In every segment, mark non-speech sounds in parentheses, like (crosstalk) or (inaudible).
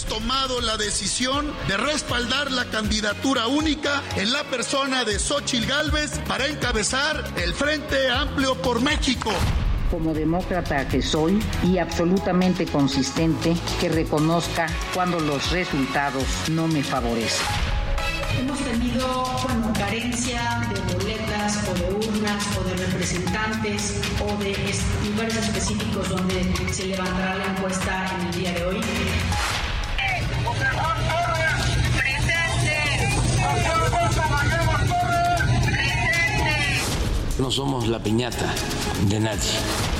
Hemos tomado la decisión de respaldar la candidatura única en la persona de Xochil Gálvez para encabezar el Frente Amplio por México. Como demócrata que soy y absolutamente consistente, que reconozca cuando los resultados no me favorecen. Hemos tenido bueno, carencia de boletas o de urnas o de representantes o de lugares específicos donde se levantará la encuesta en el día de hoy. No somos la piñata de nadie.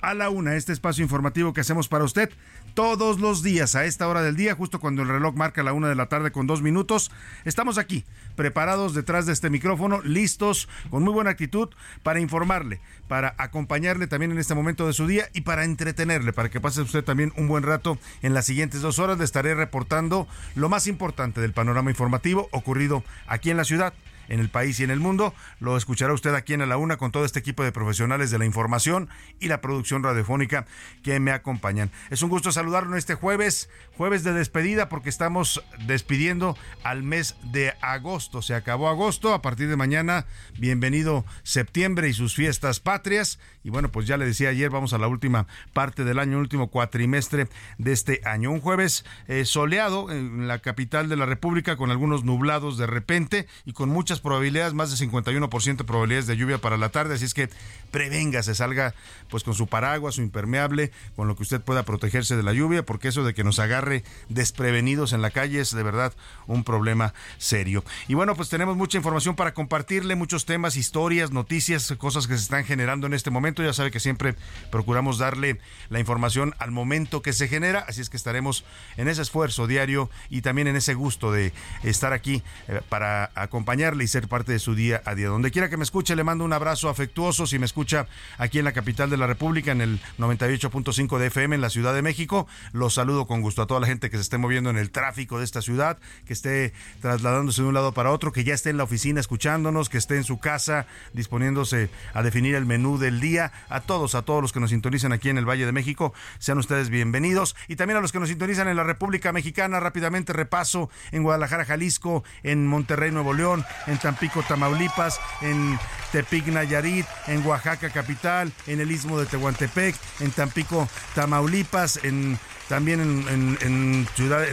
a la una este espacio informativo que hacemos para usted todos los días a esta hora del día, justo cuando el reloj marca la una de la tarde con dos minutos. Estamos aquí, preparados detrás de este micrófono, listos, con muy buena actitud para informarle, para acompañarle también en este momento de su día y para entretenerle, para que pase usted también un buen rato en las siguientes dos horas. Le estaré reportando lo más importante del panorama informativo ocurrido aquí en la ciudad en el país y en el mundo. Lo escuchará usted aquí en A la Una con todo este equipo de profesionales de la información y la producción radiofónica que me acompañan. Es un gusto saludarlo este jueves, jueves de despedida porque estamos despidiendo al mes de agosto. Se acabó agosto, a partir de mañana, bienvenido septiembre y sus fiestas patrias. Y bueno, pues ya le decía ayer, vamos a la última parte del año, último cuatrimestre de este año. Un jueves eh, soleado en la capital de la República con algunos nublados de repente y con muchas probabilidades, más de 51% de probabilidades de lluvia para la tarde, así es que prevenga, se salga pues con su paraguas, su impermeable, con lo que usted pueda protegerse de la lluvia, porque eso de que nos agarre desprevenidos en la calle es de verdad un problema serio. Y bueno, pues tenemos mucha información para compartirle, muchos temas, historias, noticias, cosas que se están generando en este momento. Ya sabe que siempre procuramos darle la información al momento que se genera, así es que estaremos en ese esfuerzo diario y también en ese gusto de estar aquí eh, para acompañarle ser parte de su día a día. Donde quiera que me escuche, le mando un abrazo afectuoso. Si me escucha aquí en la capital de la República, en el 98.5 de FM en la Ciudad de México, los saludo con gusto a toda la gente que se esté moviendo en el tráfico de esta ciudad, que esté trasladándose de un lado para otro, que ya esté en la oficina escuchándonos, que esté en su casa disponiéndose a definir el menú del día. A todos, a todos los que nos sintonizan aquí en el Valle de México, sean ustedes bienvenidos. Y también a los que nos sintonizan en la República Mexicana, rápidamente repaso en Guadalajara, Jalisco, en Monterrey, Nuevo León, en Tampico, Tamaulipas, en Tepic, Nayarit, en Oaxaca capital, en el Istmo de Tehuantepec, en Tampico, Tamaulipas, en también en,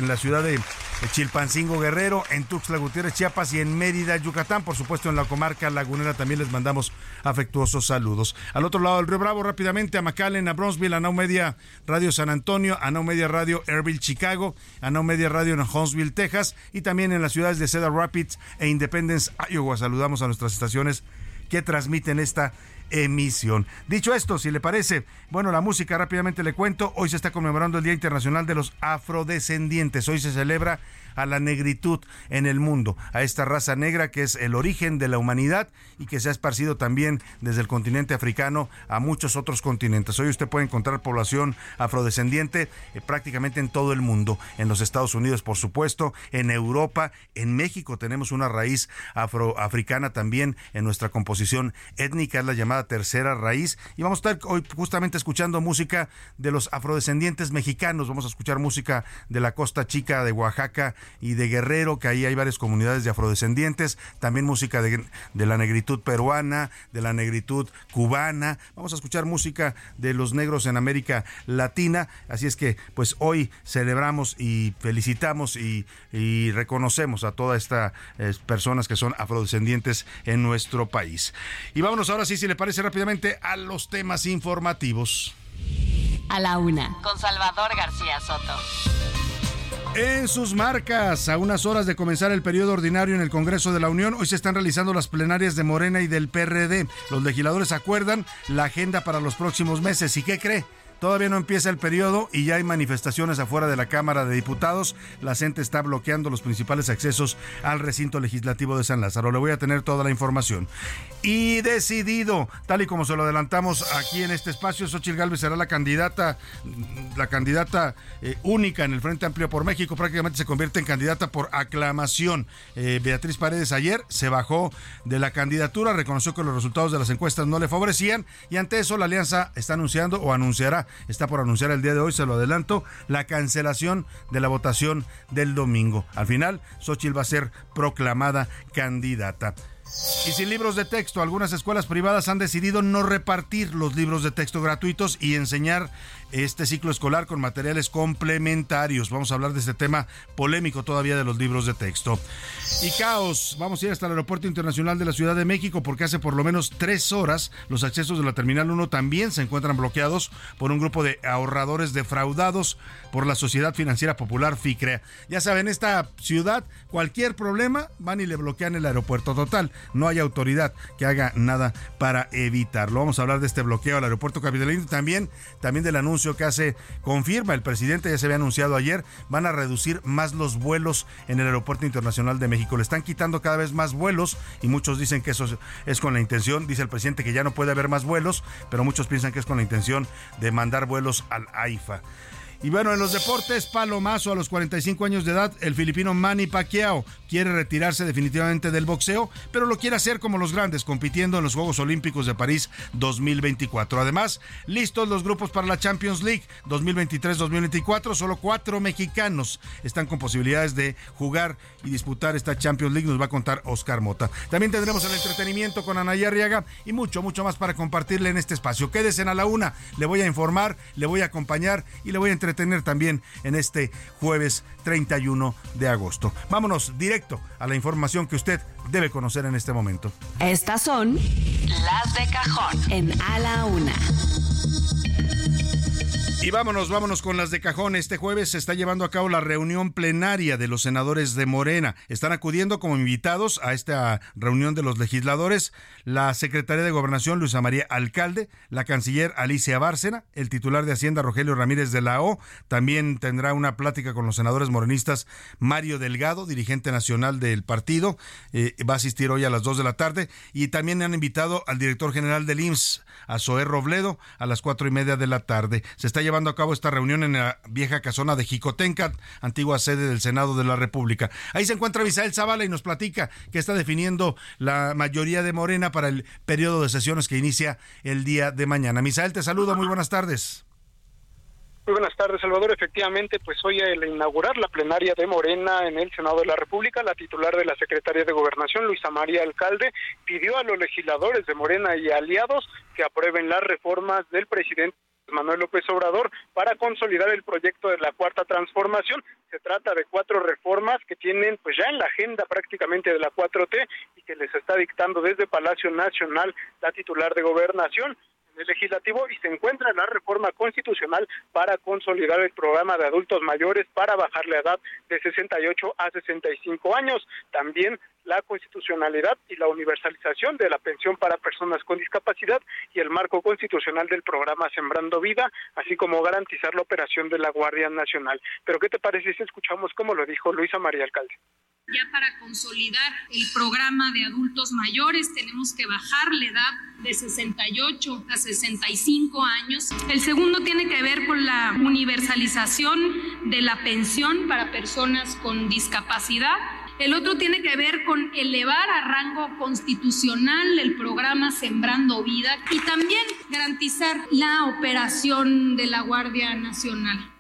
la ciudad de Chilpancingo Guerrero, en Tuxtla Gutiérrez, Chiapas y en Mérida, Yucatán. Por supuesto, en la comarca lagunera también les mandamos afectuosos saludos. Al otro lado del Río Bravo, rápidamente a McAllen, a Bronzeville, a Now Media Radio San Antonio, a Now Media Radio Airville, Chicago, a Now Media Radio en Huntsville, Texas y también en las ciudades de Cedar Rapids e Independence, Iowa. Saludamos a nuestras estaciones que transmiten esta emisión. Dicho esto, si le parece, bueno, la música rápidamente le cuento, hoy se está conmemorando el Día Internacional de los Afrodescendientes, hoy se celebra a la negritud en el mundo, a esta raza negra que es el origen de la humanidad y que se ha esparcido también desde el continente africano a muchos otros continentes. Hoy usted puede encontrar población afrodescendiente eh, prácticamente en todo el mundo, en los Estados Unidos por supuesto, en Europa, en México tenemos una raíz afroafricana también en nuestra composición étnica, es la llamada tercera raíz y vamos a estar hoy justamente escuchando música de los afrodescendientes mexicanos, vamos a escuchar música de la costa chica de Oaxaca y de Guerrero, que ahí hay varias comunidades de afrodescendientes, también música de, la negritud peruana, de la negritud cubana, vamos a escuchar música de los negros en América Latina, así es que pues hoy celebramos y felicitamos y, reconocemos a todas estas eh, personas que son afrodescendientes en nuestro país. Y vámonos ahora sí, si le parece rápidamente, a los temas informativos. A la una, con Salvador García Soto. En sus marcas, a unas horas de comenzar el periodo ordinario en el Congreso de la Unión, hoy se están realizando las plenarias de Morena y del PRD. Los legisladores acuerdan la agenda para los próximos meses. ¿Y qué cree? Todavía no empieza el periodo y ya hay manifestaciones afuera de la Cámara de Diputados. La gente está bloqueando los principales accesos al recinto legislativo de San Lázaro. Le voy a tener toda la información. Y decidido, tal y como se lo adelantamos aquí en este espacio, Xochitl Gálvez será la candidata, la candidata eh, única en el Frente Amplio por México. Prácticamente se convierte en candidata por aclamación. Eh, Beatriz Paredes ayer se bajó de la candidatura, reconoció que los resultados de las encuestas no le favorecían y ante eso la alianza está anunciando o anunciará está por anunciar el día de hoy, se lo adelanto, la cancelación de la votación del domingo. Al final, Xochitl va a ser proclamada candidata. Y sin libros de texto, algunas escuelas privadas han decidido no repartir los libros de texto gratuitos y enseñar este ciclo escolar con materiales complementarios. Vamos a hablar de este tema polémico todavía de los libros de texto. Y caos, vamos a ir hasta el Aeropuerto Internacional de la Ciudad de México porque hace por lo menos tres horas los accesos de la Terminal 1 también se encuentran bloqueados por un grupo de ahorradores defraudados por la Sociedad Financiera Popular FICREA. Ya saben, esta ciudad, cualquier problema, van y le bloquean el aeropuerto total. No hay autoridad que haga nada para evitarlo. Vamos a hablar de este bloqueo al aeropuerto capitalino también, también del anuncio que hace, confirma el presidente, ya se había anunciado ayer, van a reducir más los vuelos en el Aeropuerto Internacional de México. Le están quitando cada vez más vuelos y muchos dicen que eso es con la intención, dice el presidente que ya no puede haber más vuelos, pero muchos piensan que es con la intención de mandar vuelos al AIFA. Y bueno, en los deportes, palomazo a los 45 años de edad, el filipino Manny Pacquiao quiere retirarse definitivamente del boxeo, pero lo quiere hacer como los grandes, compitiendo en los Juegos Olímpicos de París 2024. Además, listos los grupos para la Champions League 2023-2024, solo cuatro mexicanos están con posibilidades de jugar y disputar esta Champions League, nos va a contar Oscar Mota. También tendremos el entretenimiento con Anaya Arriaga y mucho, mucho más para compartirle en este espacio. Quédese a la una, le voy a informar, le voy a acompañar y le voy a entretener tener también en este jueves 31 de agosto. Vámonos directo a la información que usted debe conocer en este momento. Estas son las de cajón en A la Una. Y vámonos, vámonos con las de cajón. Este jueves se está llevando a cabo la reunión plenaria de los senadores de Morena. Están acudiendo como invitados a esta reunión de los legisladores la secretaria de Gobernación Luisa María Alcalde, la canciller Alicia Bárcena, el titular de Hacienda Rogelio Ramírez de la O. También tendrá una plática con los senadores morenistas Mario Delgado, dirigente nacional del partido. Eh, va a asistir hoy a las 2 de la tarde. Y también han invitado al director general del IMSS, a Zoé Robledo, a las cuatro y media de la tarde. Se está llevando a cabo esta reunión en la vieja casona de Jicotencat, antigua sede del Senado de la República. Ahí se encuentra Misael Zavala y nos platica que está definiendo la mayoría de Morena para el periodo de sesiones que inicia el día de mañana. Misael, te saludo, muy buenas tardes. Muy buenas tardes, Salvador. Efectivamente, pues hoy al inaugurar la plenaria de Morena en el Senado de la República, la titular de la Secretaría de Gobernación, Luisa María Alcalde, pidió a los legisladores de Morena y aliados que aprueben las reformas del presidente Manuel López Obrador para consolidar el proyecto de la cuarta transformación. Se trata de cuatro reformas que tienen pues ya en la agenda prácticamente de la 4T y que les está dictando desde Palacio Nacional la titular de Gobernación. el legislativo y se encuentra la reforma constitucional para consolidar el programa de adultos mayores para bajar la edad de 68 a 65 años. También la constitucionalidad y la universalización de la pensión para personas con discapacidad y el marco constitucional del programa Sembrando Vida, así como garantizar la operación de la Guardia Nacional. Pero ¿qué te parece si escuchamos cómo lo dijo Luisa María Alcalde? Ya para consolidar el programa de adultos mayores tenemos que bajar la edad de 68 a 65 años. El segundo tiene que ver con la universalización de la pensión para personas con discapacidad. El otro tiene que ver con elevar a rango constitucional el programa Sembrando Vida y también garantizar la operación de la Guardia Nacional.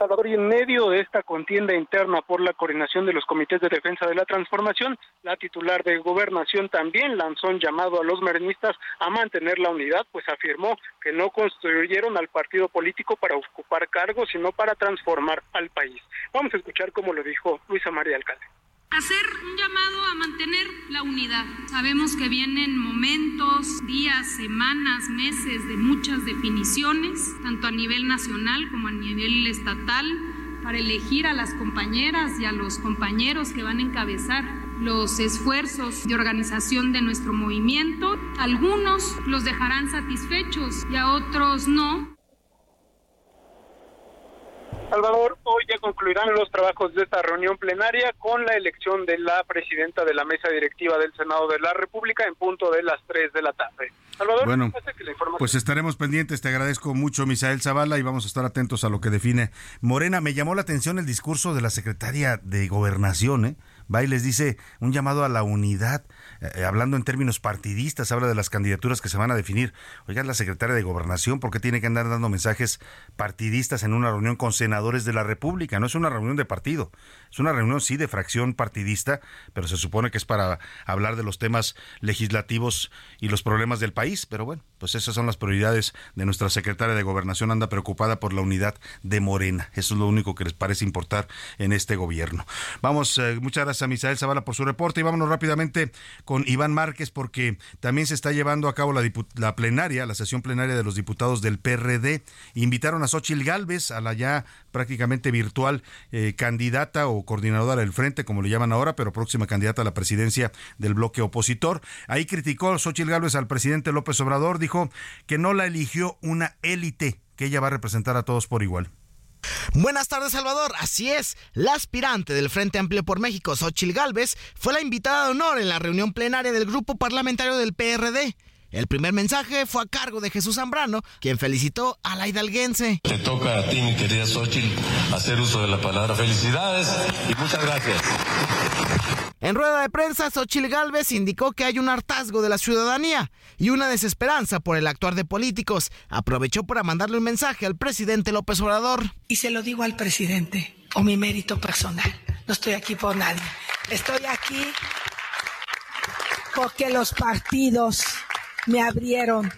Salvador, y en medio de esta contienda interna por la coordinación de los comités de defensa de la transformación, la titular de gobernación también lanzó un llamado a los merenistas a mantener la unidad, pues afirmó que no construyeron al partido político para ocupar cargos, sino para transformar al país. Vamos a escuchar cómo lo dijo Luisa María Alcalde hacer un llamado a mantener la unidad. Sabemos que vienen momentos, días, semanas, meses de muchas definiciones, tanto a nivel nacional como a nivel estatal, para elegir a las compañeras y a los compañeros que van a encabezar los esfuerzos de organización de nuestro movimiento. Algunos los dejarán satisfechos y a otros no. Salvador, hoy ya concluirán los trabajos de esta reunión plenaria con la elección de la presidenta de la mesa directiva del Senado de la República en punto de las 3 de la tarde. Salvador, bueno, pues estaremos pendientes. Te agradezco mucho, Misael Zavala, y vamos a estar atentos a lo que define Morena. Me llamó la atención el discurso de la secretaria de Gobernación, ¿eh? Va y les dice un llamado a la unidad, eh, hablando en términos partidistas, habla de las candidaturas que se van a definir. Oiga, la secretaria de Gobernación, ¿por qué tiene que andar dando mensajes partidistas en una reunión con senadores de la República? No es una reunión de partido, es una reunión sí de fracción partidista, pero se supone que es para hablar de los temas legislativos y los problemas del país. Pero bueno, pues esas son las prioridades de nuestra secretaria de Gobernación, anda preocupada por la unidad de Morena. Eso es lo único que les parece importar en este gobierno. Vamos, eh, muchas gracias a Misael Zavala por su reporte y vámonos rápidamente con Iván Márquez porque también se está llevando a cabo la, la plenaria, la sesión plenaria de los diputados del PRD. Invitaron a Xochil Gálvez, a la ya prácticamente virtual eh, candidata o coordinadora del frente, como le llaman ahora, pero próxima candidata a la presidencia del bloque opositor. Ahí criticó Xochil Gálvez al presidente López Obrador, dijo que no la eligió una élite, que ella va a representar a todos por igual. Buenas tardes, Salvador. Así es, la aspirante del Frente Amplio por México, Xochil Gálvez, fue la invitada de honor en la reunión plenaria del grupo parlamentario del PRD. El primer mensaje fue a cargo de Jesús Zambrano, quien felicitó a la hidalguense. Te toca a ti, mi querida Xochitl, hacer uso de la palabra. Felicidades y muchas gracias. En rueda de prensa, Xochitl Gálvez indicó que hay un hartazgo de la ciudadanía y una desesperanza por el actuar de políticos. Aprovechó para mandarle un mensaje al presidente López Obrador. Y se lo digo al presidente, o mi mérito personal. No estoy aquí por nadie. Estoy aquí porque los partidos me abrieron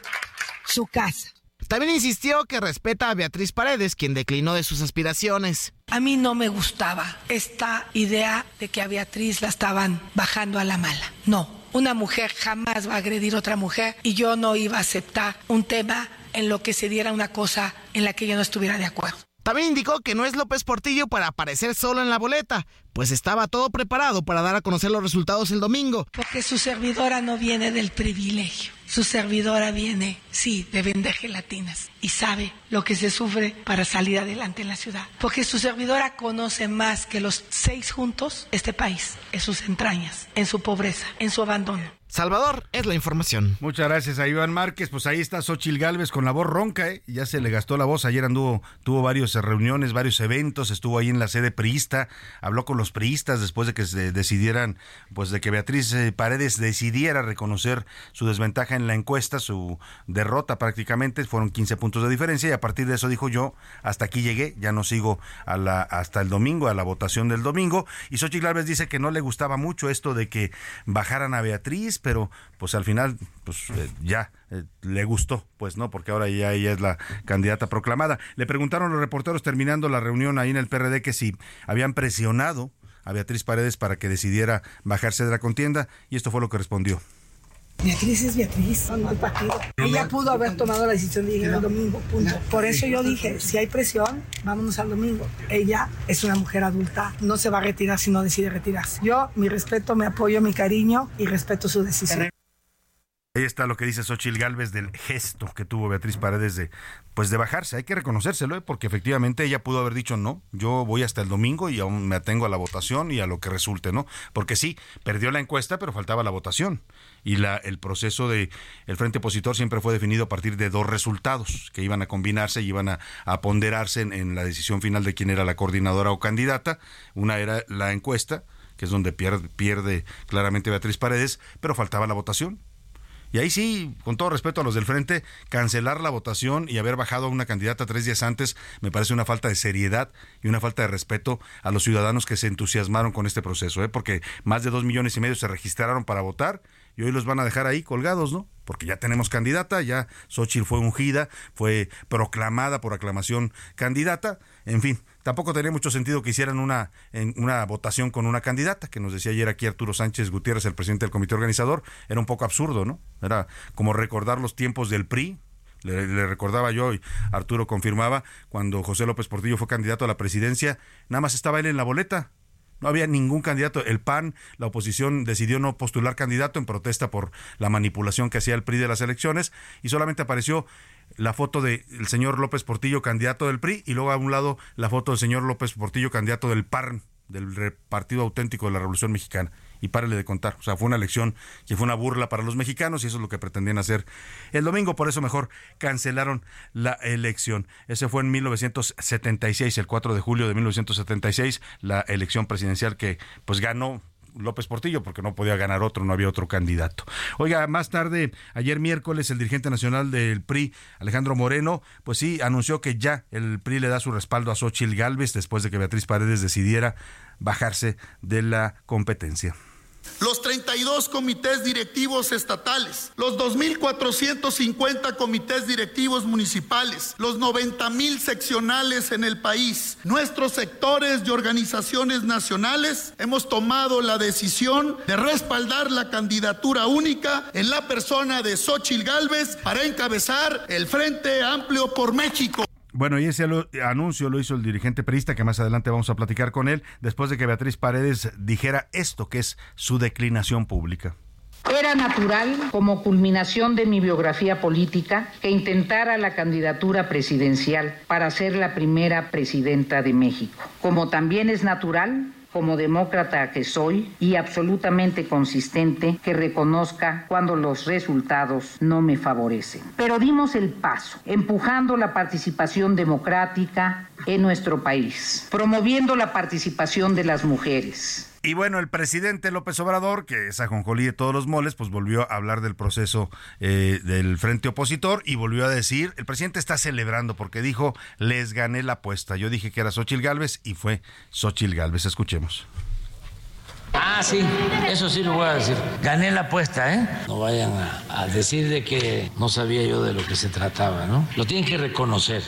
su casa. También insistió que respeta a Beatriz Paredes, quien declinó de sus aspiraciones. A mí no me gustaba esta idea de que a Beatriz la estaban bajando a la mala. No, una mujer jamás va a agredir a otra mujer y yo no iba a aceptar un tema en lo que se diera una cosa en la que yo no estuviera de acuerdo. También indicó que no es López Portillo para aparecer solo en la boleta, pues estaba todo preparado para dar a conocer los resultados el domingo. Porque su servidora no viene del privilegio. Su servidora viene, sí, de vender gelatinas y sabe lo que se sufre para salir adelante en la ciudad. Porque su servidora conoce más que los seis juntos este país, en sus entrañas, en su pobreza, en su abandono. Salvador, es la información. Muchas gracias a Iván Márquez. Pues ahí está Xochil Gálvez con la voz ronca, ¿eh? Ya se le gastó la voz. Ayer anduvo, tuvo varias reuniones, varios eventos, estuvo ahí en la sede priista, habló con los priistas después de que se decidieran, pues de que Beatriz eh, Paredes decidiera reconocer su desventaja en la encuesta, su derrota prácticamente, fueron 15 puntos de diferencia y a partir de eso dijo yo, hasta aquí llegué, ya no sigo a la, hasta el domingo, a la votación del domingo. Y Xochil Gálvez dice que no le gustaba mucho esto de que bajaran a Beatriz, pero pues al final pues eh, ya eh, le gustó, pues no, porque ahora ya ella es la candidata proclamada. Le preguntaron los reporteros terminando la reunión ahí en el PRD que si habían presionado a Beatriz Paredes para que decidiera bajarse de la contienda y esto fue lo que respondió. Beatriz es Beatriz, no el partido. Ella pudo haber tomado la decisión de ir el domingo, punto. Por eso yo dije, si hay presión, vámonos al domingo. Ella es una mujer adulta, no se va a retirar si no decide retirarse. Yo, mi respeto, mi apoyo, mi cariño y respeto su decisión. Ahí está lo que dice Xochil Gálvez del gesto que tuvo Beatriz Paredes de pues de bajarse, hay que reconocérselo, ¿eh? porque efectivamente ella pudo haber dicho no, yo voy hasta el domingo y aún me atengo a la votación y a lo que resulte, ¿no? Porque sí, perdió la encuesta, pero faltaba la votación. Y la, el proceso de el frente opositor siempre fue definido a partir de dos resultados que iban a combinarse y iban a, ponderarse en, la decisión final de quién era la coordinadora o candidata. Una era la encuesta, que es donde pierde claramente Beatriz Paredes, pero faltaba la votación y ahí sí, con todo respeto a los del frente, cancelar la votación y haber bajado a una candidata tres días antes me parece una falta de seriedad y una falta de respeto a los ciudadanos que se entusiasmaron con este proceso, ¿eh? porque más de dos millones y medio se registraron para votar y hoy los van a dejar ahí colgados, ¿no? Porque ya tenemos candidata, ya Xochitl fue ungida, fue proclamada por aclamación candidata, en fin, Tampoco tenía mucho sentido que hicieran una, en, una votación con una candidata, que nos decía ayer aquí Arturo Sánchez Gutiérrez, el presidente del comité organizador. Era un poco absurdo, ¿no? Era como recordar los tiempos del PRI, le, recordaba yo y Arturo confirmaba cuando José López Portillo fue candidato a la presidencia, nada más estaba él en la boleta. No había ningún candidato. El PAN, la oposición decidió no postular candidato en protesta por la manipulación que hacía el PRI de las elecciones y solamente apareció la foto del señor López Portillo, candidato del PRI, y luego a un lado la foto del señor López Portillo, candidato del PARN, del Partido Auténtico de la Revolución Mexicana. Y párele de contar. O sea, fue una elección que fue una burla para los mexicanos y eso es lo que pretendían hacer el domingo. Por eso mejor cancelaron la elección. Ese fue en 1976, el 4 de julio de 1976, la elección presidencial que pues ganó López Portillo, porque no podía ganar otro, no había otro candidato. Oiga, más tarde, ayer miércoles, el dirigente nacional del PRI, Alejandro Moreno, pues sí, anunció que ya el PRI le da su respaldo a Xochil Gálvez después de que Beatriz Paredes decidiera bajarse de la competencia los 32 comités directivos estatales, los 2.450 comités directivos municipales, los 90.000 seccionales en el país, nuestros sectores y organizaciones nacionales, hemos tomado la decisión de respaldar la candidatura única en la persona de Xochil Gálvez para encabezar el Frente Amplio por México. Bueno, y ese anuncio lo hizo el dirigente perista, que más adelante vamos a platicar con él, después de que Beatriz Paredes dijera esto, que es su declinación pública. Era natural, como culminación de mi biografía política, que intentara la candidatura presidencial para ser la primera presidenta de México. Como también es natural como demócrata que soy y absolutamente consistente que reconozca cuando los resultados no me favorecen. Pero dimos el paso, empujando la participación democrática en nuestro país, promoviendo la participación de las mujeres y bueno, el presidente López Obrador, que es ajonjolí de todos los moles, pues volvió a hablar del proceso eh, del frente opositor y volvió a decir, el presidente está celebrando porque dijo, les gané la apuesta. Yo dije que era Xochil Gálvez y fue Xochil Gálvez. Escuchemos. Ah, sí, eso sí lo voy a decir. Gané la apuesta, ¿eh? No vayan a, a decir de que no sabía yo de lo que se trataba, ¿no? Lo tienen que reconocer.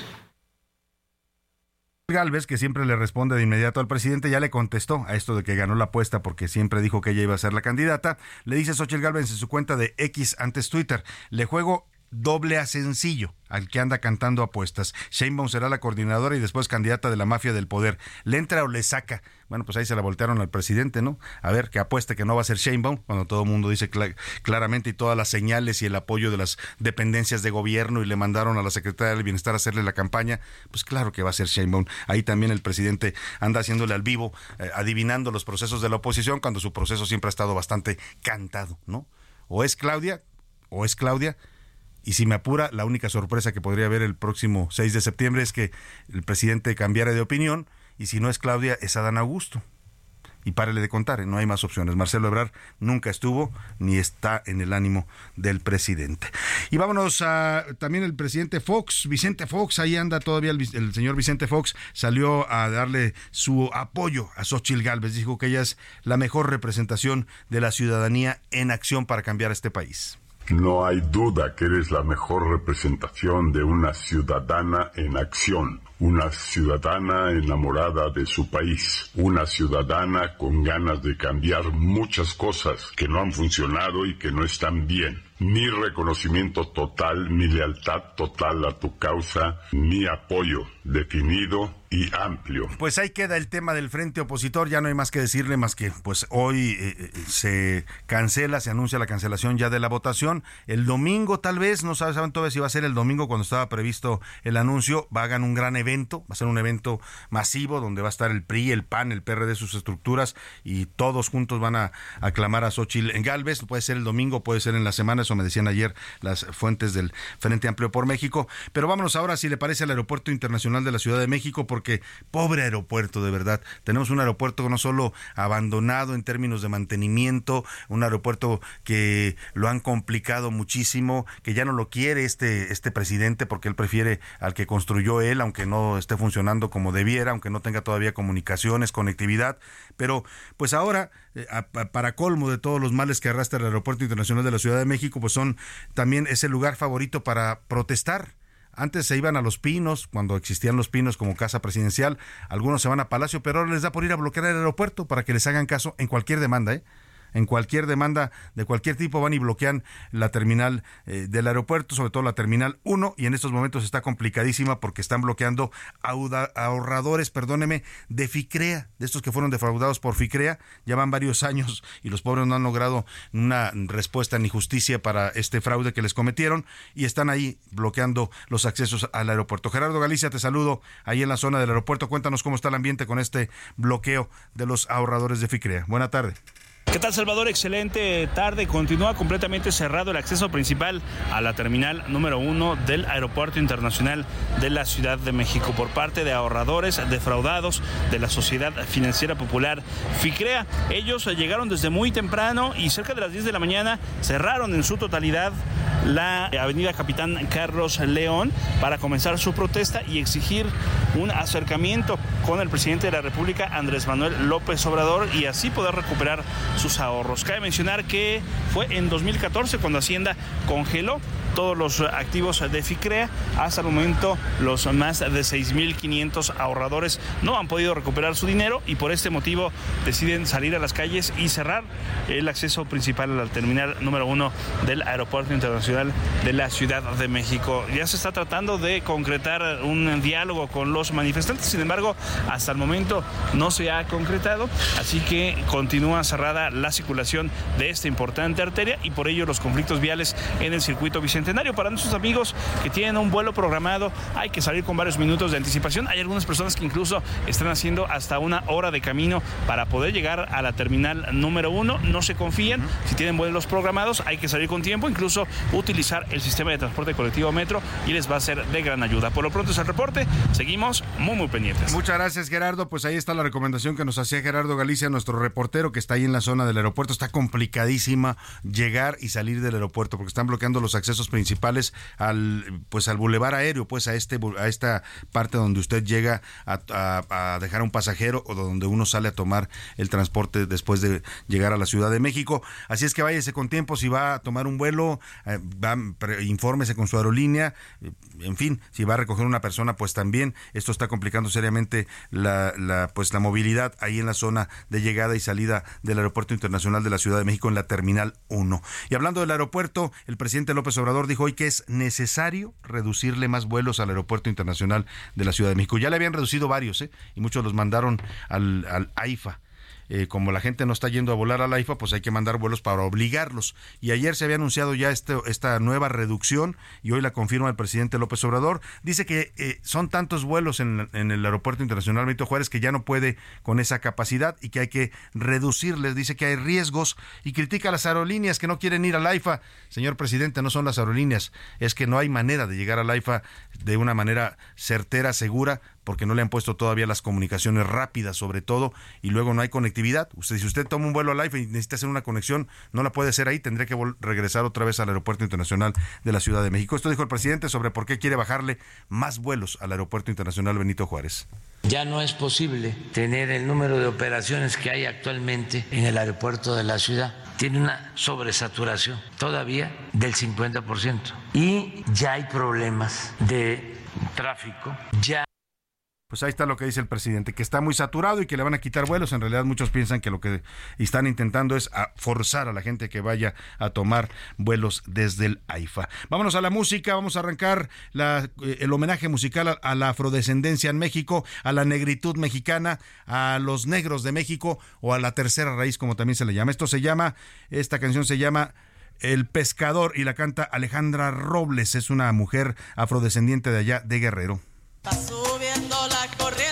Galvez, que siempre le responde de inmediato al presidente, ya le contestó a esto de que ganó la apuesta porque siempre dijo que ella iba a ser la candidata. Le dice Xochitl Galvez en su cuenta de X antes Twitter, le juego doble a sencillo al que anda cantando apuestas. Sheinbaum será la coordinadora y después candidata de la mafia del poder. ¿Le entra o le saca? Bueno, pues ahí se la voltearon al presidente, ¿no? A ver, que apueste que no va a ser Sheinbaum, cuando todo el mundo dice claramente y todas las señales y el apoyo de las dependencias de gobierno y le mandaron a la secretaria del Bienestar a hacerle la campaña, pues claro que va a ser Sheinbaum. Ahí también el presidente anda haciéndole al vivo, eh, adivinando los procesos de la oposición, cuando su proceso siempre ha estado bastante cantado, ¿no? O es Claudia, o es Claudia, y si me apura, la única sorpresa que podría haber el próximo 6 de septiembre es que el presidente cambiara de opinión y si no es Claudia, es Adán Augusto. Y párele de contar, no hay más opciones. Marcelo Ebrard nunca estuvo ni está en el ánimo del presidente. Y vámonos a también el presidente Fox, Vicente Fox, ahí anda todavía el, señor Vicente Fox, salió a darle su apoyo a Xochitl Galvez. Dijo que ella es la mejor representación de la ciudadanía en acción para cambiar este país. No hay duda que eres la mejor representación de una ciudadana en acción, una ciudadana enamorada de su país, una ciudadana con ganas de cambiar muchas cosas que no han funcionado y que no están bien. Mi reconocimiento total, mi lealtad total a tu causa, mi apoyo definido amplio. Pues ahí queda el tema del frente opositor, ya no hay más que decirle más que pues hoy eh, eh, se cancela, se anuncia la cancelación ya de la votación. El domingo tal vez, no saben todavía si va a ser el domingo cuando estaba previsto el anuncio, va a hagan un gran evento, va a ser un evento masivo donde va a estar el PRI, el PAN, el PRD, sus estructuras y todos juntos van a aclamar a Xochitl en Galvez, puede ser el domingo, puede ser en la semana, eso me decían ayer las fuentes del Frente Amplio por México. Pero vámonos ahora, si le parece, al Aeropuerto Internacional de la Ciudad de México, porque que pobre aeropuerto, de verdad. Tenemos un aeropuerto no solo abandonado en términos de mantenimiento, un aeropuerto que lo han complicado muchísimo, que ya no lo quiere este, este presidente porque él prefiere al que construyó él, aunque no esté funcionando como debiera, aunque no tenga todavía comunicaciones, conectividad. Pero pues ahora, eh, para colmo de todos los males que arrastra el Aeropuerto Internacional de la Ciudad de México, pues son también ese lugar favorito para protestar antes se iban a Los Pinos, cuando existían Los Pinos como casa presidencial. Algunos se van a Palacio, pero ahora les da por ir a bloquear el aeropuerto para que les hagan caso en cualquier demanda. ¿eh? En cualquier demanda de cualquier tipo van y bloquean la terminal eh, del aeropuerto, sobre todo la terminal 1, y en estos momentos está complicadísima porque están bloqueando ahorradores, perdóneme, de FICREA, de estos que fueron defraudados por FICREA, ya van varios años y los pobres no han logrado una respuesta ni justicia para este fraude que les cometieron y están ahí bloqueando los accesos al aeropuerto. Gerardo Galicia, te saludo ahí en la zona del aeropuerto. Cuéntanos cómo está el ambiente con este bloqueo de los ahorradores de FICREA. Buena tarde. ¿Qué tal Salvador? Excelente tarde. Continúa completamente cerrado el acceso principal a la terminal número uno del Aeropuerto Internacional de la Ciudad de México por parte de ahorradores defraudados de la Sociedad Financiera Popular FICREA. Ellos llegaron desde muy temprano y cerca de las 10 de la mañana cerraron en su totalidad la avenida Capitán Carlos León para comenzar su protesta y exigir un acercamiento con el presidente de la República, Andrés Manuel López Obrador, y así poder recuperar sus ahorros. Cabe mencionar que fue en 2014 cuando Hacienda congeló todos los activos de FICREA. Hasta el momento los más de 6.500 ahorradores no han podido recuperar su dinero y por este motivo deciden salir a las calles y cerrar el acceso principal a la terminal número uno del Aeropuerto Internacional de la Ciudad de México. Ya se está tratando de concretar un diálogo con los manifestantes, sin embargo, hasta el momento no se ha concretado, así que continúa cerrada la circulación de esta importante arteria y por ello los conflictos viales en el circuito Vicente para nuestros amigos que tienen un vuelo programado, hay que salir con varios minutos de anticipación. Hay algunas personas que incluso están haciendo hasta una hora de camino para poder llegar a la terminal número uno. No se confíen, si tienen vuelos programados, hay que salir con tiempo, incluso utilizar el sistema de transporte colectivo metro y les va a ser de gran ayuda. Por lo pronto es el reporte, seguimos muy muy pendientes. Muchas gracias Gerardo, pues ahí está la recomendación que nos hacía Gerardo Galicia, nuestro reportero que está ahí en la zona del aeropuerto. Está complicadísima llegar y salir del aeropuerto porque están bloqueando los accesos principales al pues al bulevar aéreo, pues a este a esta parte donde usted llega a, dejar a un pasajero o donde uno sale a tomar el transporte después de llegar a la Ciudad de México. Así es que váyase con tiempo si va a tomar un vuelo, eh, infórmese con su aerolínea, eh, en fin, si va a recoger una persona, pues también esto está complicando seriamente la pues la movilidad ahí en la zona de llegada y salida del Aeropuerto Internacional de la Ciudad de México en la Terminal 1. Y hablando del aeropuerto, el presidente López Obrador dijo hoy que es necesario reducirle más vuelos al Aeropuerto Internacional de la Ciudad de México. Ya le habían reducido varios, ¿eh? y muchos los mandaron al, al AIFA. Eh, como la gente no está yendo a volar a la IFA, pues hay que mandar vuelos para obligarlos. Y ayer se había anunciado ya este, esta nueva reducción y hoy la confirma el presidente López Obrador. Dice que eh, son tantos vuelos en, el Aeropuerto Internacional Benito Juárez que ya no puede con esa capacidad y que hay que reducirles. Dice que hay riesgos y critica a las aerolíneas que no quieren ir a la IFA. Señor presidente, no son las aerolíneas, es que no hay manera de llegar a la IFA de una manera certera, segura, porque no le han puesto todavía las comunicaciones rápidas sobre todo y luego no hay conectividad. Usted si usted toma un vuelo a Life y necesita hacer una conexión, no la puede hacer ahí, tendría que regresar otra vez al Aeropuerto Internacional de la Ciudad de México. Esto dijo el presidente sobre por qué quiere bajarle más vuelos al Aeropuerto Internacional Benito Juárez. Ya no es posible tener el número de operaciones que hay actualmente en el aeropuerto de la ciudad. Tiene una sobresaturación todavía del 50%. Y ya hay problemas de tráfico. Ya pues ahí está lo que dice el presidente, que está muy saturado y que le van a quitar vuelos. En realidad muchos piensan que lo que están intentando es forzar a la gente que vaya a tomar vuelos desde el AIFA. Vámonos a la música, vamos a arrancar eh, el homenaje musical a, la afrodescendencia en México, a la negritud mexicana, a los negros de México o a la tercera raíz, como también se le llama. Esto se llama, esta canción se llama... El pescador y la canta Alejandra Robles, es una mujer afrodescendiente de allá de Guerrero la corriente.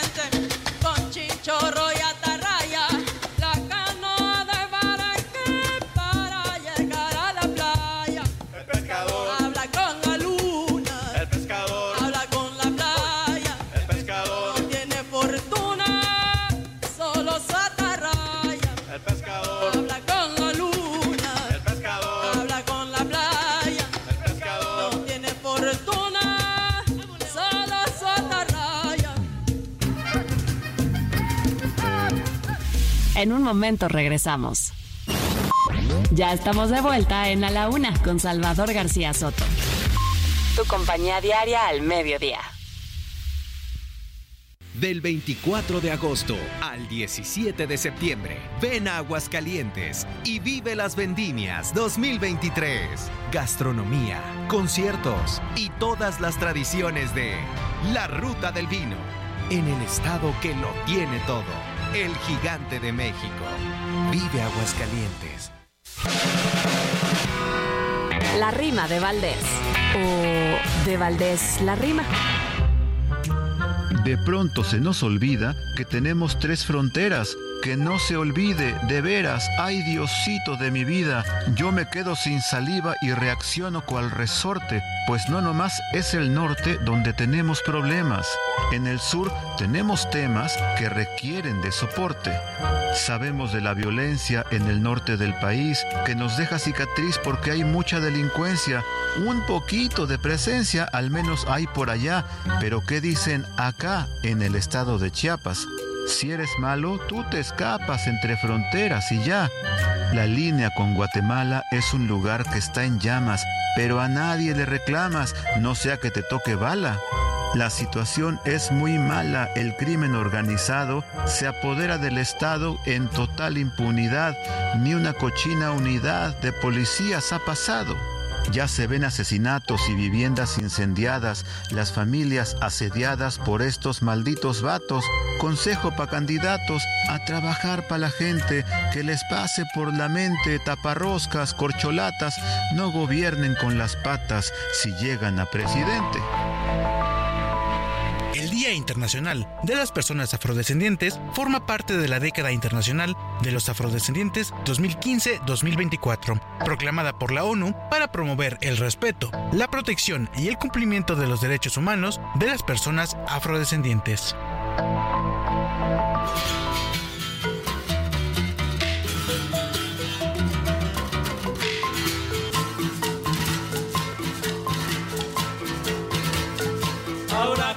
En un momento regresamos. Ya estamos de vuelta en la Una con Salvador García Soto. Tu compañía diaria al mediodía. Del 24 de agosto al 17 de septiembre, ven a Aguascalientes y vive las vendimias 2023. Gastronomía, conciertos y todas las tradiciones de la Ruta del Vino, en el estado que lo tiene todo el gigante de México. Vive Aguascalientes. La rima de Valdés. O de Valdés la rima. De pronto se nos olvida que tenemos tres fronteras que no se olvide, de veras, ay Diosito de mi vida, yo me quedo sin saliva y reacciono cual resorte, pues no nomás es el norte donde tenemos problemas. En el sur tenemos temas que requieren de soporte. Sabemos de la violencia en el norte del país que nos deja cicatriz porque hay mucha delincuencia. Un poquito de presencia al menos hay por allá, pero ¿qué dicen acá en el estado de Chiapas? Si eres malo, tú te escapas entre fronteras y ya. La línea con Guatemala es un lugar que está en llamas, pero a nadie le reclamas, no sea que te toque bala. La situación es muy mala, el crimen organizado se apodera del Estado en total impunidad, ni una cochina unidad de policías ha pasado. Ya se ven asesinatos y viviendas incendiadas, las familias asediadas por estos malditos vatos. Consejo para candidatos a trabajar para la gente, que les pase por la mente taparroscas, corcholatas, no gobiernen con las patas si llegan a presidente. Día Internacional de las Personas Afrodescendientes forma parte de la década internacional de los afrodescendientes 2015-2024, proclamada por la ONU para promover el respeto, la protección y el cumplimiento de los derechos humanos de las personas afrodescendientes.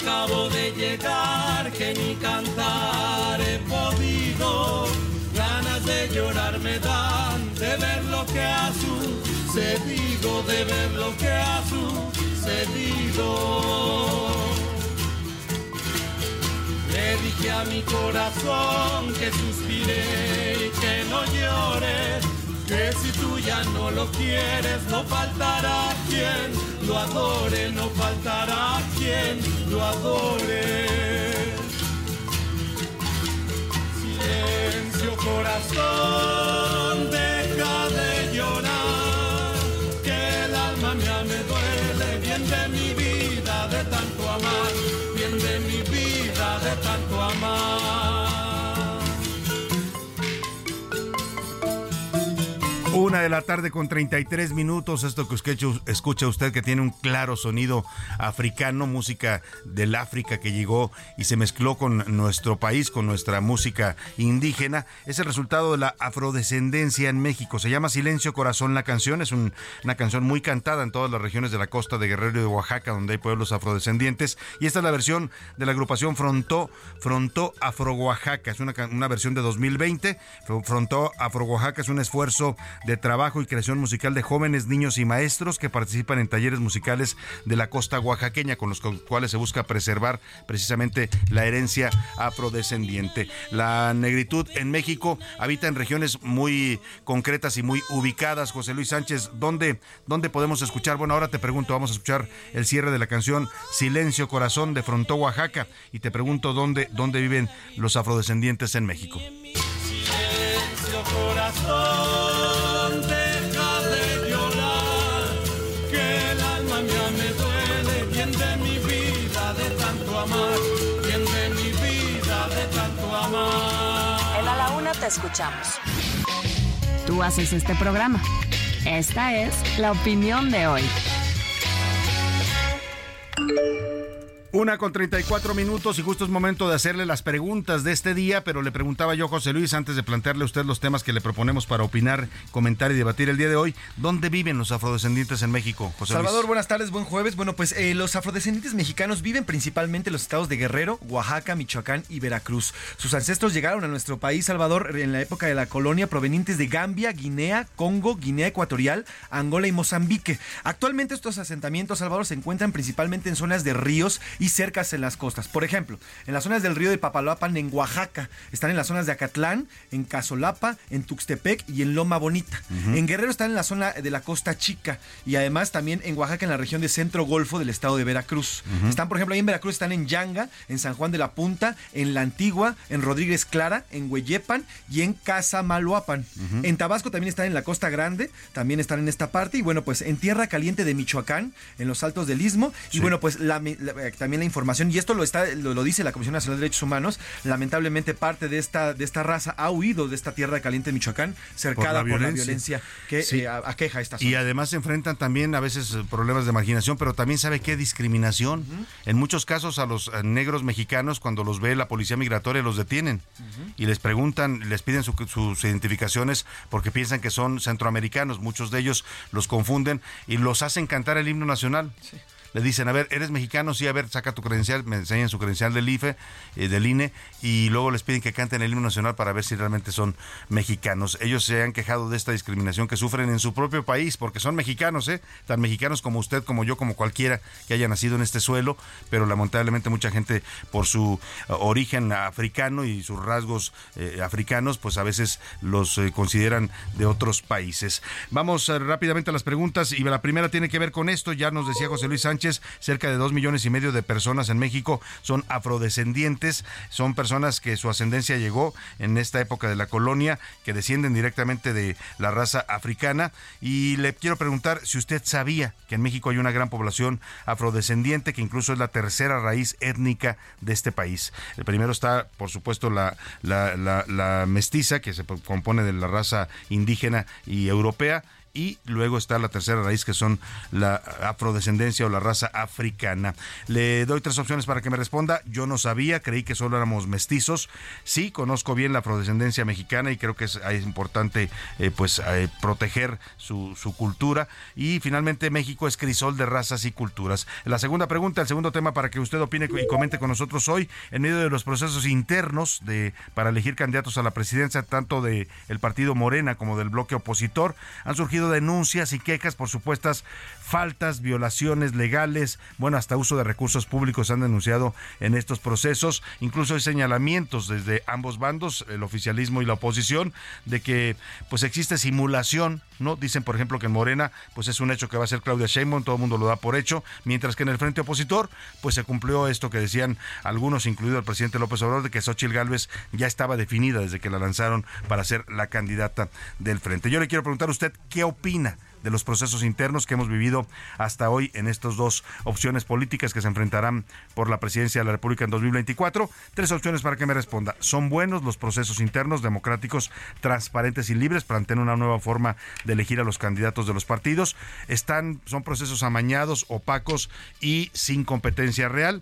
Acabo de llegar que ni cantar he podido. Ganas de llorar me dan de ver lo que ha sucedido, de ver lo que ha sucedido. Le dije a mi corazón que suspire y que no llore que si tú ya no lo quieres, no faltará quien lo adore, no faltará quien lo adore. Silencio corazón, deja de llorar, que el alma mía me duele, bien de mi vida de tanto amar, bien de mi vida de tanto amar. De la tarde con 33 minutos. Esto que escucha usted que tiene un claro sonido africano, música del África que llegó y se mezcló con nuestro país, con nuestra música indígena, es el resultado de la afrodescendencia en México. Se llama Silencio Corazón la canción. Es una canción muy cantada en todas las regiones de la costa de Guerrero y de Oaxaca, donde hay pueblos afrodescendientes. Y esta es la versión de la agrupación Frontó, Frontó Afro Oaxaca. Es una, una versión de 2020. Frontó Afro Oaxaca es un esfuerzo de trabajo y creación musical de jóvenes, niños y maestros que participan en talleres musicales de la costa oaxaqueña, con los cuales se busca preservar precisamente la herencia afrodescendiente. La negritud en México habita en regiones muy concretas y muy ubicadas. José Luis Sánchez, ¿dónde, dónde podemos escuchar? Bueno, ahora te pregunto, vamos a escuchar el cierre de la canción Silencio Corazón de Frontó Oaxaca y te pregunto dónde, dónde viven los afrodescendientes en México. Silencio corazón te escuchamos. Tú haces este programa. Esta es la opinión de hoy. Una con 34 minutos y justo es momento de hacerle las preguntas de este día, pero le preguntaba yo, José Luis, antes de plantearle a usted los temas que le proponemos para opinar, comentar y debatir el día de hoy, ¿dónde viven los afrodescendientes en México, José Salvador, buenas tardes, buen jueves. Bueno, pues eh, los afrodescendientes mexicanos viven principalmente en los estados de Guerrero, Oaxaca, Michoacán y Veracruz. Sus ancestros llegaron a nuestro país, Salvador, en la época de la colonia, provenientes de Gambia, Guinea, Congo, Guinea Ecuatorial, Angola y Mozambique. Actualmente estos asentamientos, Salvador, se encuentran principalmente en zonas de ríos y cercas en las costas. Por ejemplo, en las zonas del río de Papaloapan, en Oaxaca. Están en las zonas de Acatlán, en Casolapa, en Tuxtepec y en Loma Bonita. En Guerrero están en la zona de la Costa Chica y además también en Oaxaca, en la región de Centro Golfo del estado de Veracruz. Están, por ejemplo, ahí en Veracruz están en Yanga, en San Juan de la Punta, en La Antigua, en Rodríguez Clara, en Hueyepan y en Casamaloapan. En Tabasco también están en la Costa Grande, también están en esta parte. Y bueno, pues en Tierra Caliente de Michoacán, en los Altos del Istmo. Y bueno, pues también la información y esto lo, está, lo, dice la Comisión Nacional de Derechos Humanos, lamentablemente parte de esta, de esta raza ha huido de esta tierra caliente de Michoacán, cercada por la violencia, que eh, aqueja esta zona. Y además se enfrentan también a veces eh, problemas de marginación, pero también sabe qué discriminación. En muchos casos a los eh, negros mexicanos, cuando los ve la policía migratoria, los detienen y les preguntan, les piden sus identificaciones porque piensan que son centroamericanos. Muchos de ellos los confunden y los hacen cantar el himno nacional. Sí le dicen, a ver, ¿eres mexicano? Sí, a ver, saca tu credencial, me enseñan su credencial del IFE, eh, del INE, y luego les piden que canten el himno nacional para ver si realmente son mexicanos. Ellos se han quejado de esta discriminación que sufren en su propio país, porque son mexicanos, ¿eh? Tan mexicanos como usted, como yo, como cualquiera que haya nacido en este suelo, pero lamentablemente mucha gente por su eh, origen africano y sus rasgos eh, africanos, pues a veces los consideran de otros países. Vamos rápidamente a las preguntas y la primera tiene que ver con esto, ya nos decía José Luis Sánchez, cerca de dos millones y medio de personas en México son afrodescendientes, son personas que su ascendencia llegó en esta época de la colonia, que descienden directamente de la raza africana. Y le quiero preguntar si usted sabía que en México hay una gran población afrodescendiente, que incluso es la tercera raíz étnica de este país. El primero está, por supuesto, la, mestiza, que se compone de la raza indígena y europea y luego está la tercera raíz que son la afrodescendencia o la raza africana. Le doy tres opciones para que me responda. Yo no sabía, creí que solo éramos mestizos. Sí, conozco bien la afrodescendencia mexicana y creo que es, importante eh, pues eh, proteger su, cultura. Y finalmente México es crisol de razas y culturas. La segunda pregunta, el segundo tema para que usted opine y comente con nosotros hoy, en medio de los procesos internos de para elegir candidatos a la presidencia, tanto del el partido Morena como del bloque opositor, han surgido denuncias y quejas por supuestas faltas, violaciones legales, bueno, hasta uso de recursos públicos han denunciado en estos procesos. Incluso hay señalamientos desde ambos bandos, el oficialismo y la oposición, de que pues existe simulación, ¿no? Dicen, por ejemplo, que en Morena pues es un hecho que va a ser Claudia Sheinbaum, todo el mundo lo da por hecho, mientras que en el frente opositor pues se cumplió esto que decían algunos, incluido el presidente López Obrador, de que Xochitl Gálvez ya estaba definida desde que la lanzaron para ser la candidata del frente. Yo le quiero preguntar a usted qué opina de los procesos internos que hemos vivido hasta hoy en estas dos opciones políticas que se enfrentarán por la presidencia de la República en 2024. Tres opciones para que me responda. ¿Son buenos los procesos internos, democráticos, transparentes y libres, plantean una nueva forma de elegir a los candidatos de los partidos? ¿Están, son procesos amañados, opacos y sin competencia real?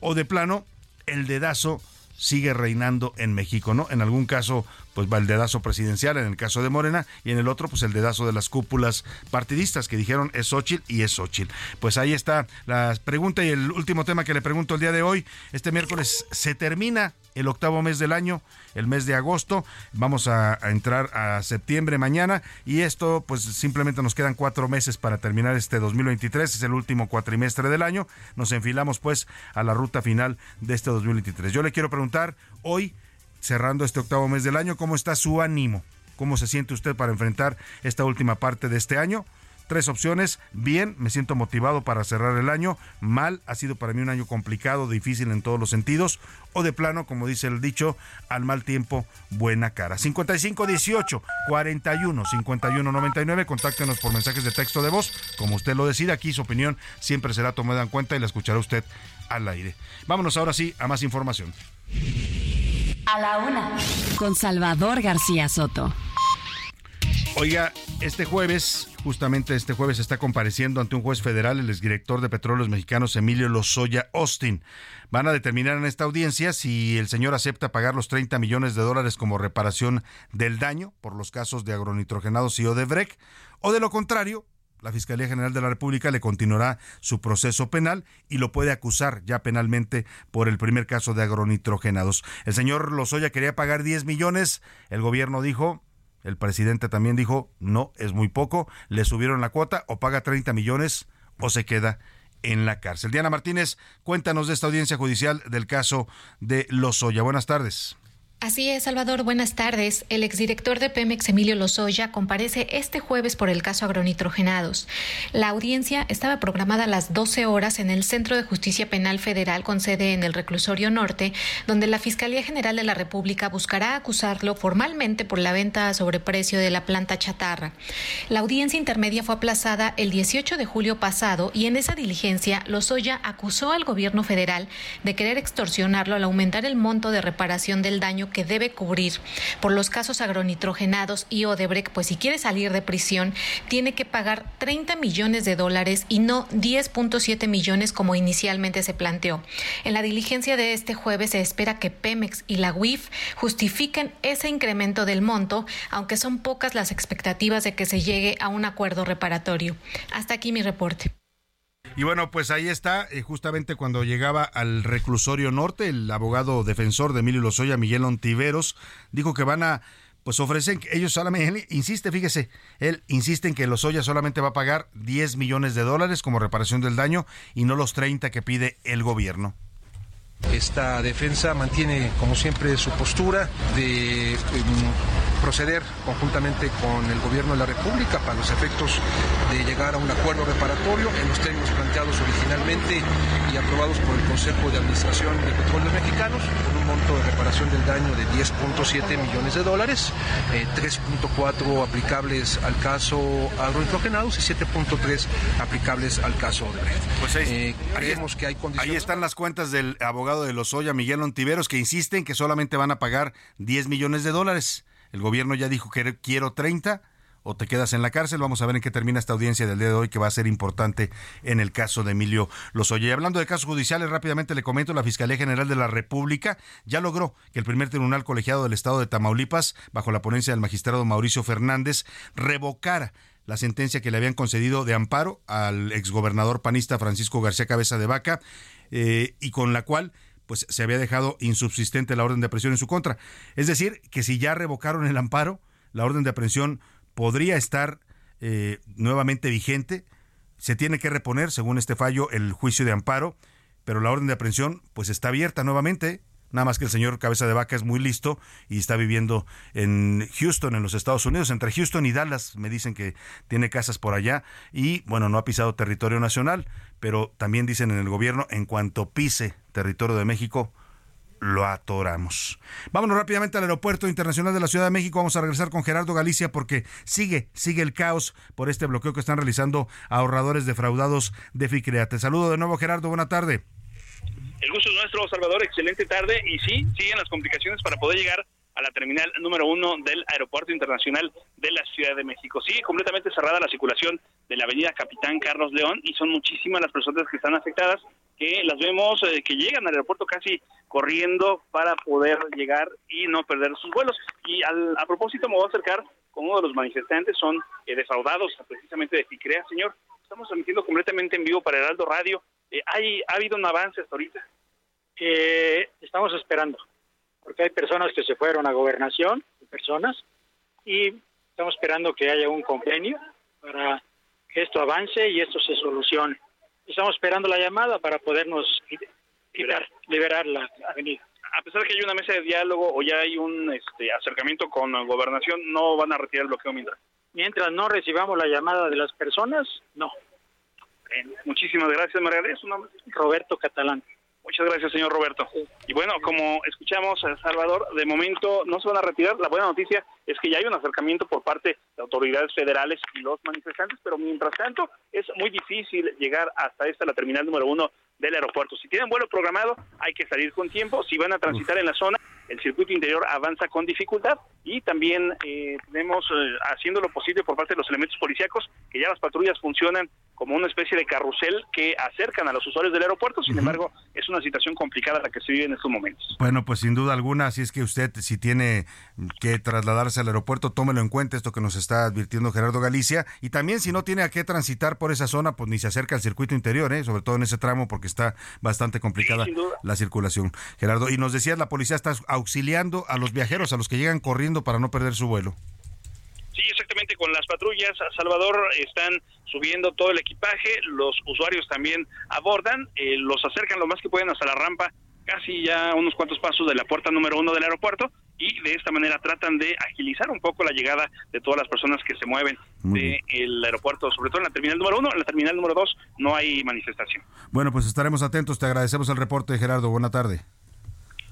¿O de plano, el dedazo sigue reinando en México, ¿no? En algún caso, pues va el dedazo presidencial, en el caso de Morena, y en el otro, pues el dedazo de las cúpulas partidistas que dijeron es Xochitl y es Xochitl. Pues ahí está la pregunta y el último tema que le pregunto el día de hoy. Este miércoles se termina el octavo mes del año, el mes de agosto. Vamos a, entrar a septiembre mañana y esto pues simplemente nos quedan cuatro meses para terminar este 2023. Es el último cuatrimestre del año. Nos enfilamos pues a la ruta final de este 2023. Yo le quiero preguntar hoy, cerrando este octavo mes del año, ¿cómo está su ánimo? ¿Cómo se siente usted para enfrentar esta última parte de este año? Tres opciones. Bien, me siento motivado para cerrar el año. Mal, ha sido para mí un año complicado, difícil en todos los sentidos. O de plano, como dice el dicho, al mal tiempo, buena cara. 5518 41 51 99. Contáctenos por mensajes de texto de voz. Como usted lo decida, aquí su opinión siempre será tomada en cuenta y la escuchará usted al aire. Vámonos ahora sí a más información. A la una. Con Salvador García Soto. Oiga, este jueves, justamente este jueves, está compareciendo ante un juez federal el exdirector de Petróleos Mexicanos, Emilio Lozoya Austin. Van a determinar en esta audiencia si el señor acepta pagar los 30 millones de dólares como reparación del daño por los casos de agronitrogenados y Odebrecht, o de lo contrario, la Fiscalía General de la República le continuará su proceso penal y lo puede acusar ya penalmente por el primer caso de agronitrogenados. El señor Lozoya quería pagar 10 millones, el gobierno dijo, el presidente también dijo, no, es muy poco, le subieron la cuota o paga 30 millones o se queda en la cárcel. Diana Martínez, cuéntanos de esta audiencia judicial del caso de Lozoya. Buenas tardes. Así es, Salvador. Buenas tardes. El exdirector de Pemex, Emilio Lozoya, comparece este jueves por el caso agronitrogenados. La audiencia estaba programada a las 12 horas en el Centro de Justicia Penal Federal con sede en el Reclusorio Norte, donde la Fiscalía General de la República buscará acusarlo formalmente por la venta a sobreprecio de la planta chatarra. La audiencia intermedia fue aplazada el 18 de julio pasado y en esa diligencia Lozoya acusó al gobierno federal de querer extorsionarlo al aumentar el monto de reparación del daño que debe cubrir por los casos agronitrogenados y Odebrecht, pues si quiere salir de prisión, tiene que pagar 30 millones de dólares y no 10.7 millones como inicialmente se planteó. En la diligencia de este jueves se espera que Pemex y la UIF justifiquen ese incremento del monto, aunque son pocas las expectativas de que se llegue a un acuerdo reparatorio. Hasta aquí mi reporte. Y bueno, pues ahí está, eh, justamente cuando llegaba al reclusorio norte, el abogado defensor de Emilio Lozoya, Miguel Ontiveros, dijo que van a, pues ofrecen, ellos solamente, él insiste, fíjese, él insiste en que Lozoya solamente va a pagar 10 millones de dólares como reparación del daño y no los 30 que pide el gobierno. Esta defensa mantiene, como siempre, su postura de proceder conjuntamente con el gobierno de la República para los efectos de llegar a un acuerdo reparatorio en los términos planteados originalmente y aprobados por el Consejo de Administración de Petróleos Mexicanos, con un monto de reparación del daño de 10.7 millones de dólares, eh, 3.4 aplicables al caso agronitrogenados y 7.3 aplicables al caso Odebrecht. Pues ahí, eh, creemos que hay condiciones. Ahí están las cuentas del abogado de Lozoya, Miguel Ontiveros, que insisten que solamente van a pagar 10 millones de dólares. El gobierno ya dijo que quiero 30 o te quedas en la cárcel. Vamos a ver en qué termina esta audiencia del día de hoy, que va a ser importante en el caso de Emilio Lozoya. Y hablando de casos judiciales, rápidamente le comento, la Fiscalía General de la República ya logró que el primer tribunal colegiado del Estado de Tamaulipas, bajo la ponencia del magistrado Mauricio Fernández, revocara la sentencia que le habían concedido de amparo al exgobernador panista Francisco García Cabeza de Vaca, eh, y con la cual pues se había dejado insubsistente la orden de aprehensión en su contra. Es decir, que si ya revocaron el amparo, la orden de aprehensión podría estar eh, nuevamente vigente. Se tiene que reponer, según este fallo, el juicio de amparo, pero la orden de aprehensión pues está abierta nuevamente. Nada más que el señor Cabeza de Vaca es muy listo y está viviendo en Houston, en los Estados Unidos, entre Houston y Dallas. Me dicen que tiene casas por allá y, bueno, no ha pisado territorio nacional, pero también dicen en el gobierno, en cuanto pise territorio de México, lo atoramos. Vámonos rápidamente al Aeropuerto Internacional de la Ciudad de México. Vamos a regresar con Gerardo Galicia porque sigue, sigue el caos por este bloqueo que están realizando ahorradores defraudados de FICREA. Te saludo de nuevo, Gerardo. Buena tarde. El gusto es nuestro, Salvador. Excelente tarde. Y sí, siguen las complicaciones para poder llegar a la terminal número uno del Aeropuerto Internacional de la Ciudad de México. Sigue completamente cerrada la circulación de la avenida Capitán Carlos León y son muchísimas las personas que están afectadas, que las vemos eh, que llegan al aeropuerto casi corriendo para poder llegar y no perder sus vuelos. Y a propósito me voy a acercar con uno de los manifestantes, son eh, defraudados precisamente de FICREA. Señor, estamos transmitiendo completamente en vivo para Heraldo Radio. Eh, ¿hay, ¿Ha habido un avance hasta ahorita? estamos esperando porque hay personas que se fueron a gobernación, personas, y estamos esperando que haya un convenio para que esto avance y esto se solucione. Estamos esperando la llamada para podernos liberar, liberar la avenida. A pesar de que hay una mesa de diálogo o ya hay un este, acercamiento con la gobernación, ¿no van a retirar el bloqueo mientras? Mientras no recibamos la llamada de las personas, no. Muchísimas gracias, María. ¿Es Roberto Catalán. Muchas gracias, señor Roberto. Y bueno, como escuchamos, eh, Salvador, de momento no se van a retirar. La buena noticia es que ya hay un acercamiento por parte de autoridades federales y los manifestantes, pero mientras tanto es muy difícil llegar hasta esta, la terminal número uno del aeropuerto. Si tienen vuelo programado, hay que salir con tiempo. Si van a transitar en la zona, el circuito interior avanza con dificultad y también eh, tenemos eh, haciendo lo posible por parte de los elementos policíacos que ya las patrullas funcionan como una especie de carrusel que acercan a los usuarios del aeropuerto. Sin embargo, es una situación complicada la que se vive en estos momentos. Bueno, pues sin duda alguna, si es que usted si tiene que trasladarse al aeropuerto, tómelo en cuenta esto que nos está advirtiendo Gerardo Galicia y también si no tiene a qué transitar por esa zona, pues ni se acerca al circuito interior, ¿eh? sobre todo en ese tramo porque está bastante complicada la circulación. Gerardo, y nos decías la policía está auxiliando a los viajeros, a los que llegan corriendo para no perder su vuelo. Sí, exactamente, con las patrullas a Salvador están subiendo todo el equipaje, los usuarios también abordan, eh, los acercan lo más que pueden hasta la rampa, casi ya unos cuantos pasos de la puerta número uno del aeropuerto, y de esta manera tratan de agilizar un poco la llegada de todas las personas que se mueven del aeropuerto, sobre todo en la terminal número uno, en la terminal número dos no hay manifestación. Bueno, pues estaremos atentos, te agradecemos el reporte, Gerardo, buena tarde.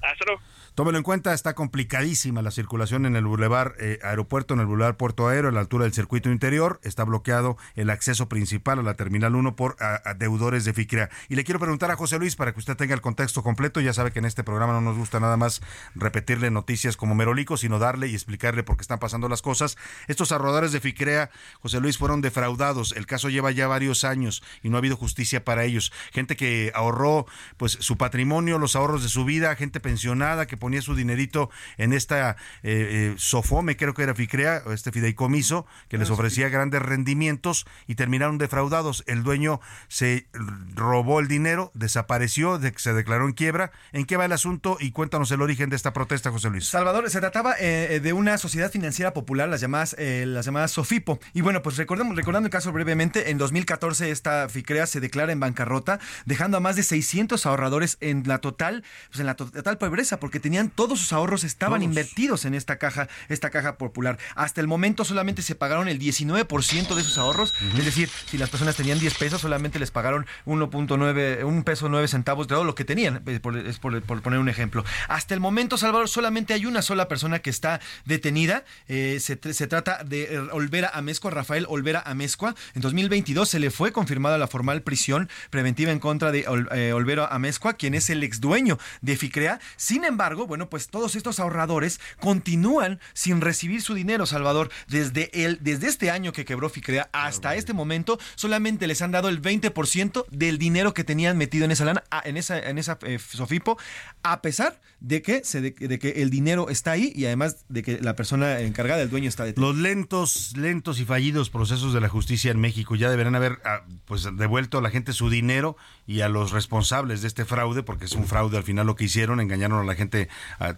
Hasta luego. Tómelo en cuenta, está complicadísima la circulación en el Boulevard eh, Aeropuerto, en el Boulevard Puerto Aéreo, a la altura del circuito interior. Está bloqueado el acceso principal a la Terminal 1 por deudores de FICREA. Y le quiero preguntar a José Luis para que usted tenga el contexto completo. Ya sabe que en este programa no nos gusta nada más repetirle noticias como merolico, sino darle y explicarle por qué están pasando las cosas. Estos ahorradores de FICREA, José Luis, fueron defraudados. El caso lleva ya varios años y no ha habido justicia para ellos. Gente que ahorró pues su patrimonio, los ahorros de su vida, gente pensionada que ponía su dinerito en esta eh, eh, Sofome, creo que era Ficrea, este fideicomiso, que les ah, ofrecía grandes rendimientos y terminaron defraudados. El dueño se robó el dinero, desapareció, se declaró en quiebra. ¿En qué va el asunto? Y cuéntanos el origen de esta protesta, José Luis. Salvador, se trataba eh, de una sociedad financiera popular, las llamadas, las llamadas Sofipo. Y bueno, pues recordemos, recordando el caso brevemente, en 2014 esta Ficrea se declara en bancarrota, dejando a más de 600 ahorradores en la total, pues en la total pobreza, porque tenían todos sus ahorros estaban invertidos en esta caja, esta caja popular. Hasta el momento solamente se pagaron el 19% de sus ahorros, es decir, si las personas tenían 10 pesos, solamente les pagaron 1.9, un peso 9 centavos de todo lo que tenían, eh, es por, poner un ejemplo. Hasta el momento, Salvador, solamente hay una sola persona que está detenida. Eh, se, trata de eh, Olvera Amezcua, Rafael Olvera Amezcua. En 2022 se le fue confirmada la formal prisión preventiva en contra de Olvera Amezcua, quien es el ex dueño de Ficrea. Sin embargo, bueno, pues todos estos ahorradores continúan sin recibir su dinero, Salvador. Desde, el, desde este año que quebró Ficrea hasta este momento, solamente les han dado el 20% del dinero que tenían metido en esa lana, en esa, en esa eh, Sofipo, a pesar de que, se, de, que el dinero está ahí y además de que la persona encargada, el dueño, está detrás. Los lentos, lentos y fallidos procesos de la justicia en México ya deberán haber ah, pues devuelto a la gente su dinero y a los responsables de este fraude, porque es un fraude al final lo que hicieron, engañaron a la gente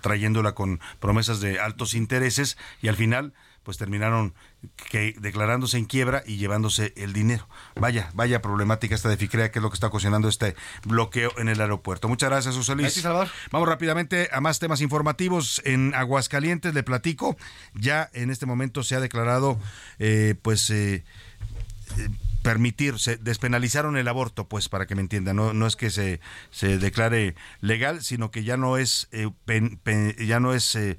trayéndola con promesas de altos intereses y al final pues terminaron que declarándose en quiebra y llevándose el dinero. Vaya, vaya problemática esta de FICREA, que es lo que está ocasionando este bloqueo en el aeropuerto. Muchas gracias, José Luis. Salvador. Vamos rápidamente a más temas informativos. En Aguascalientes le platico, ya en este momento se ha declarado, eh, pues, eh, permitir, se despenalizaron el aborto, pues para que me entiendan, no, no es que se, se declare legal, sino que ya no es, eh, ya no es eh,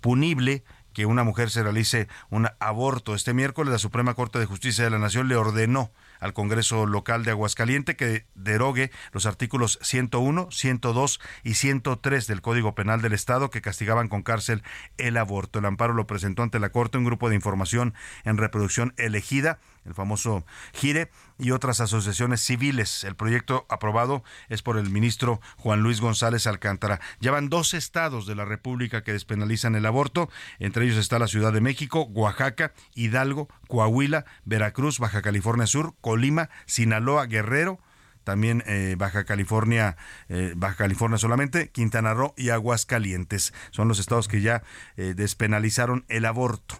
punible que una mujer se realice un aborto. Este miércoles la Suprema Corte de Justicia de la Nación le ordenó al Congreso local de Aguascaliente que derogue los artículos 101, 102 y 103 del Código Penal del Estado que castigaban con cárcel el aborto. El amparo lo presentó ante la Corte un grupo de información en reproducción elegida el famoso GIRE, y otras asociaciones civiles. El proyecto aprobado es por el ministro Juan Luis González Alcántara. Llevan dos estados de la República que despenalizan el aborto. Entre ellos está la Ciudad de México, Oaxaca, Hidalgo, Coahuila, Veracruz, Baja California Sur, Colima, Sinaloa, Guerrero, también eh, Baja California, eh, Baja California solamente, Quintana Roo y Aguascalientes. Son los estados que ya eh, despenalizaron el aborto.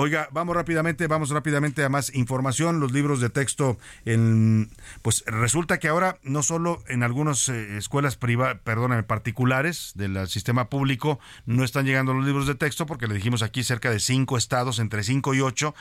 Oiga, vamos rápidamente, vamos rápidamente a más información. Los libros de texto, en, pues resulta que ahora no solo en algunas eh, escuelas privadas, perdóname, particulares del sistema público no están llegando los libros de texto, porque le dijimos aquí cerca de cinco estados, entre cinco y ocho,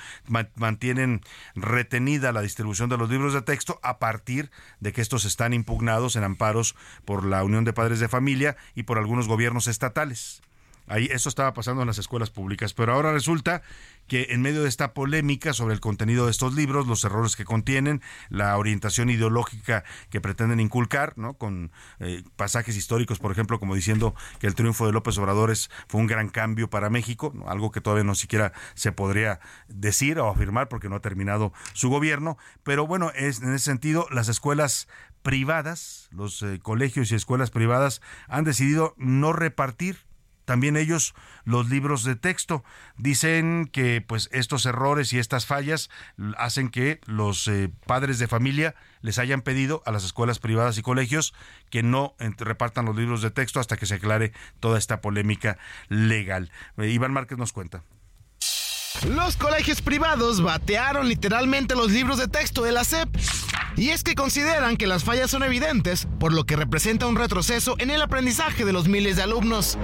mantienen retenida la distribución de los libros de texto a partir de que estos están impugnados en amparos por la Unión de Padres de Familia y por algunos gobiernos estatales. Ahí eso estaba pasando en las escuelas públicas, pero ahora resulta que en medio de esta polémica sobre el contenido de estos libros, los errores que contienen, la orientación ideológica que pretenden inculcar, ¿no? Con eh, pasajes históricos, por ejemplo, como diciendo que el triunfo de López Obrador fue un gran cambio para México, algo que todavía no siquiera se podría decir o afirmar porque no ha terminado su gobierno, pero bueno, es en ese sentido las escuelas privadas, los eh, colegios y escuelas privadas han decidido no repartir también ellos los libros de texto. Dicen que pues estos errores y estas fallas hacen que los eh, padres de familia les hayan pedido a las escuelas privadas y colegios que no repartan los libros de texto hasta que se aclare toda esta polémica legal. Eh, Iván Márquez nos cuenta. Los colegios privados batearon literalmente los libros de texto de la SEP. Y es que consideran que las fallas son evidentes, por lo que representa un retroceso en el aprendizaje de los miles de alumnos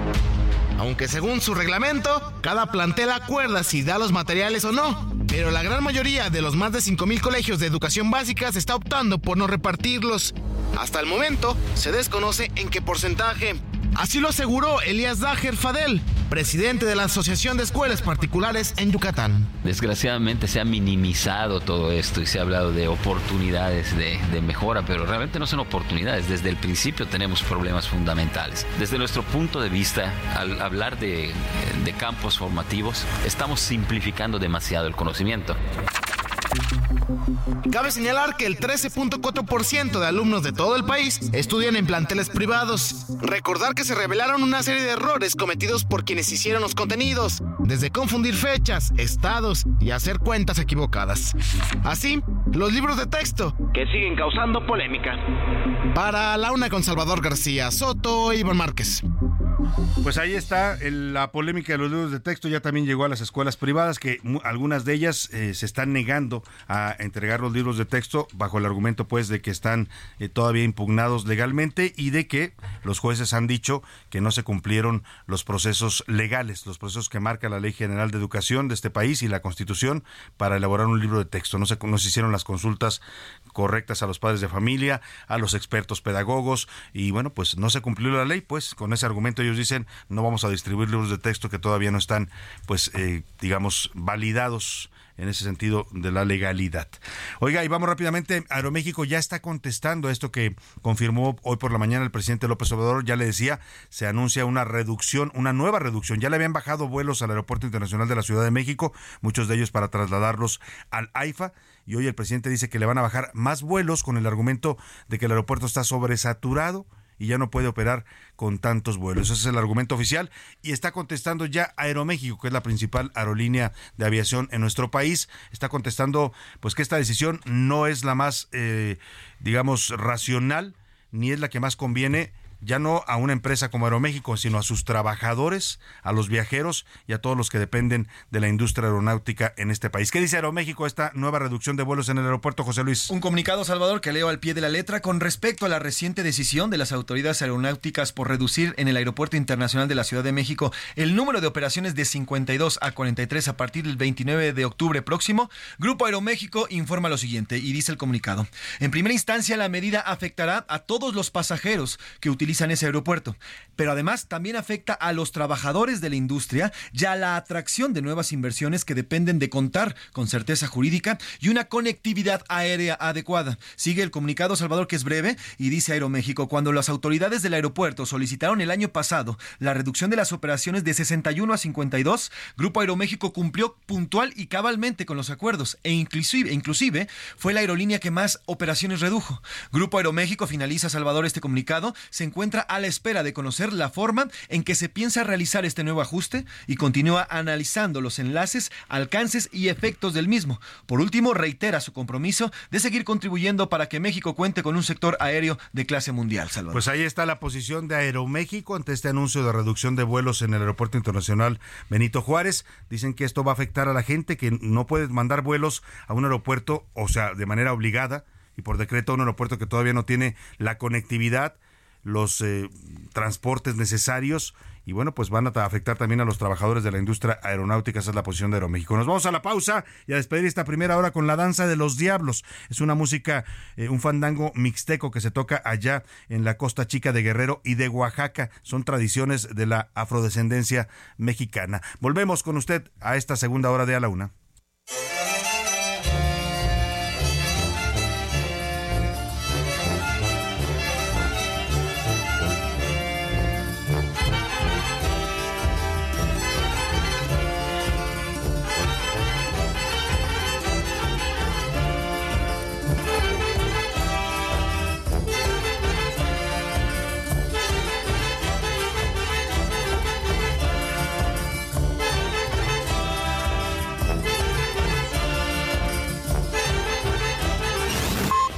aunque según su reglamento, cada plantel acuerda si da los materiales o no. Pero la gran mayoría de los más de 5.000 colegios de educación básica se está optando por no repartirlos. Hasta el momento, se desconoce en qué porcentaje. Así lo aseguró Elías Dager Fadel, presidente de la Asociación de Escuelas Particulares en Yucatán. Desgraciadamente se ha minimizado todo esto y se ha hablado de oportunidades de, mejora, pero realmente no son oportunidades. Desde el principio tenemos problemas fundamentales. Desde nuestro punto de vista, al hablar de campos formativos, estamos simplificando demasiado el conocimiento. Cabe señalar que el 13.4% de alumnos de todo el país estudian en planteles privados. Recordar que se revelaron una serie de errores cometidos por quienes hicieron los contenidos, desde confundir fechas, estados y hacer cuentas equivocadas. Así, los libros de texto, que siguen causando polémica. Para la una con Salvador García Soto y Iván Márquez. Pues ahí está la polémica de los libros de texto, ya también llegó a las escuelas privadas, que algunas de ellas eh, se están negando a entregar los libros de texto bajo el argumento pues de que están eh, todavía impugnados legalmente y de que los jueces han dicho que no se cumplieron los procesos legales, los procesos que marca la Ley General de Educación de este país y la Constitución para elaborar un libro de texto. No se, no se hicieron las consultas correctas a los padres de familia, a los expertos pedagogos y bueno, pues no se cumplió la ley, pues con ese argumento ellos dicen no vamos a distribuir libros de texto que todavía no están pues eh, digamos validados en ese sentido de la legalidad. Oiga, y vamos rápidamente, Aeroméxico ya está contestando esto que confirmó hoy por la mañana el presidente López Obrador, ya le decía, se anuncia una reducción, una nueva reducción. Ya le habían bajado vuelos al Aeropuerto Internacional de la Ciudad de México, muchos de ellos para trasladarlos al AIFA, y hoy el presidente dice que le van a bajar más vuelos con el argumento de que el aeropuerto está sobresaturado y ya no puede operar con tantos vuelos. Ese es el argumento oficial y está contestando ya Aeroméxico, que es la principal aerolínea de aviación en nuestro país. Está contestando pues que esta decisión no es la más, eh, digamos, racional ni es la que más conviene ya no a una empresa como Aeroméxico, sino a sus trabajadores, a los viajeros y a todos los que dependen de la industria aeronáutica en este país. ¿Qué dice Aeroméxico esta nueva reducción de vuelos en el aeropuerto, José Luis? Un comunicado, Salvador, que leo al pie de la letra con respecto a la reciente decisión de las autoridades aeronáuticas por reducir en el Aeropuerto Internacional de la Ciudad de México el número de operaciones de 52 a 43 a partir del 29 de octubre próximo. Grupo Aeroméxico informa lo siguiente y dice el comunicado. En primera instancia, la medida afectará a todos los pasajeros que utilizan en ese aeropuerto. Pero además también afecta a los trabajadores de la industria y a la atracción de nuevas inversiones que dependen de contar con certeza jurídica y una conectividad aérea adecuada. Sigue el comunicado Salvador que es breve y dice Aeroméxico, cuando las autoridades del aeropuerto solicitaron el año pasado la reducción de las operaciones de 61 a 52, Grupo Aeroméxico cumplió puntual y cabalmente con los acuerdos e inclusive, inclusive fue la aerolínea que más operaciones redujo. Grupo Aeroméxico finaliza Salvador este comunicado, se encuentra a la espera de conocer la forma en que se piensa realizar este nuevo ajuste y continúa analizando los enlaces, alcances y efectos del mismo. Por último, reitera su compromiso de seguir contribuyendo para que México cuente con un sector aéreo de clase mundial. Salvador. Pues ahí está la posición de Aeroméxico ante este anuncio de reducción de vuelos en el Aeropuerto Internacional Benito Juárez. Dicen que esto va a afectar a la gente que no puede mandar vuelos a un aeropuerto, o sea, de manera obligada y por decreto a un aeropuerto que todavía no tiene la conectividad los eh, transportes necesarios y bueno, pues van a afectar también a los trabajadores de la industria aeronáutica. Esa es la posición de Aeroméxico. Nos vamos a la pausa y a despedir esta primera hora con la danza de los diablos. Es una música, eh, un fandango mixteco que se toca allá en la costa chica de Guerrero y de Oaxaca. Son tradiciones de la afrodescendencia mexicana. Volvemos con usted a esta segunda hora de A la Una.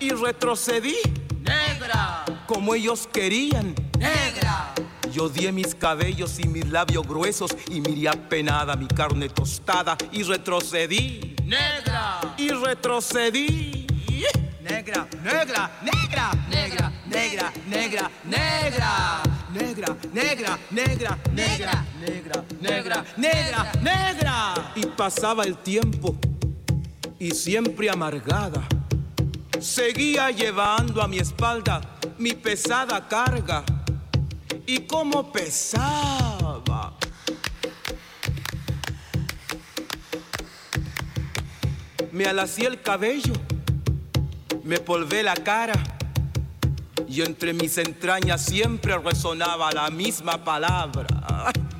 Y retrocedí. Negra. Como ellos querían. Negra. Yo di mis cabellos y mis labios gruesos y miré apenada mi carne tostada y retrocedí. Negra. Y retrocedí. Negra, negra, negra, negra, negra, negra, negra. Negra, negra, negra, negra, negra, negra, negra, negra. Y pasaba el tiempo y siempre amargada. Seguía llevando a mi espalda mi pesada carga. Y como pesaba. Me alací el cabello, me polvé la cara y entre mis entrañas siempre resonaba la misma palabra.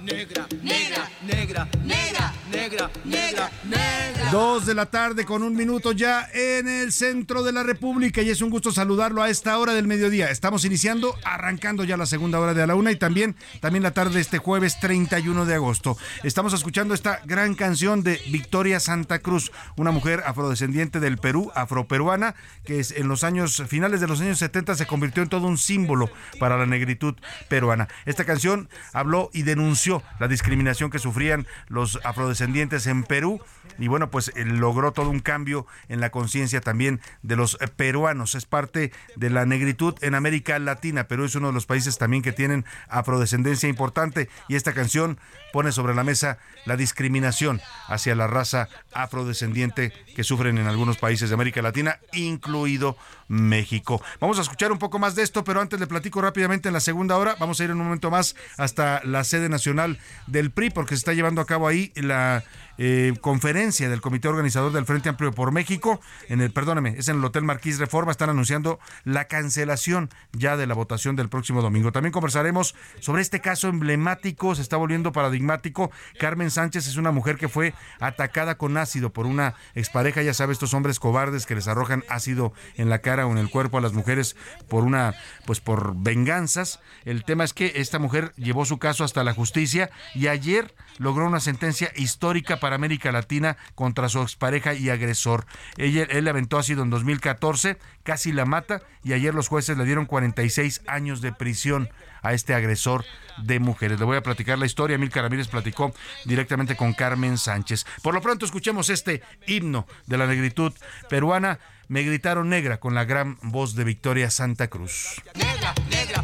Negra, negra, negra, negra, negra, negra, negra. Dos de la tarde con un minuto ya en el centro de la República y es un gusto saludarlo a esta hora del mediodía. Estamos iniciando, arrancando ya la segunda hora de a la una y también, también la tarde de este jueves 31 de agosto. Estamos escuchando esta gran canción de Victoria Santa Cruz, una mujer afrodescendiente del Perú, afroperuana, que es en los años finales de los años 70 se convirtió en todo un símbolo para la negritud peruana. Esta canción habló y denunció la discriminación que sufrían los afrodescendientes en Perú. Y bueno, pues eh, logró todo un cambio en la conciencia también de los eh, peruanos. Es parte de la negritud en América Latina. Perú es uno de los países también que tienen afrodescendencia importante. Y esta canción pone sobre la mesa la discriminación hacia la raza afrodescendiente que sufren en algunos países de América Latina, incluido México. Vamos a escuchar un poco más de esto, pero antes le platico rápidamente en la segunda hora. Vamos a ir en un momento más hasta la sede nacional del PRI, porque se está llevando a cabo ahí la eh, conferencia del comité organizador del Frente Amplio por México, en el, perdóneme, es en el Hotel Marquís Reforma, están anunciando la cancelación ya de la votación del próximo domingo. También conversaremos sobre este caso emblemático, se está volviendo paradigmático. Carmen Sánchez es una mujer que fue atacada con ácido por una expareja, ya sabe, estos hombres cobardes que les arrojan ácido en la cara o en el cuerpo a las mujeres por una, pues por venganzas. El tema es que esta mujer llevó su caso hasta la justicia y ayer logró una sentencia histórica para América Latina contra su expareja y agresor. Él le aventó ácido en 2014, casi la mata y ayer los jueces le dieron 46 años de prisión a este agresor de mujeres. Le voy a platicar la historia. Mil Ramírez platicó directamente con Carmen Sánchez. Por lo pronto escuchemos este himno de la negritud peruana. Me gritaron negra con la gran voz de Victoria Santa Cruz. Negra, negra,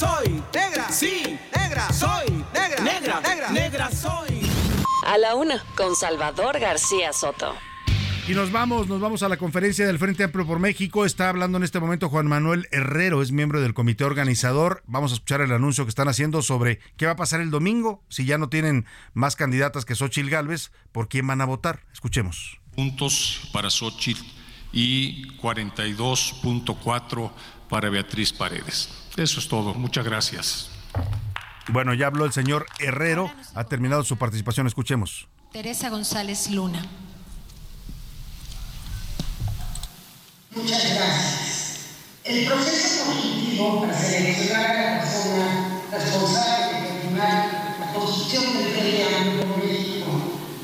soy. Negra. Sí. Negra. Soy. Negra. Negra. Negra. Negra soy. A la una, con Salvador García Soto. Y nos vamos, nos vamos a la conferencia del Frente Amplio por México. Está hablando en este momento Juan Manuel Herrero, es miembro del comité organizador. Vamos a escuchar el anuncio que están haciendo sobre qué va a pasar el domingo si ya no tienen más candidatas que Xochil Gálvez, por quién van a votar. Escuchemos. Puntos para Xochitl y 42.4 para Beatriz Paredes. Eso es todo. Muchas gracias. Bueno, ya habló el señor Herrero, ha terminado su participación. Escuchemos. Teresa González Luna. Muchas gracias. El proceso constitutivo para seleccionar a la persona responsable de continuar la construcción del Amplio por México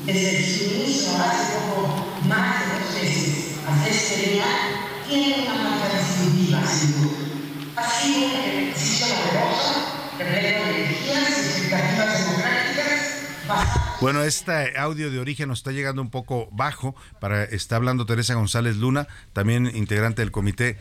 desde su inicio hace poco más de dos meses hasta este día tiene una marca distintiva, sin duda. Bueno, este audio de origen nos está llegando un poco bajo. Para, está hablando Teresa González Luna, también integrante del comité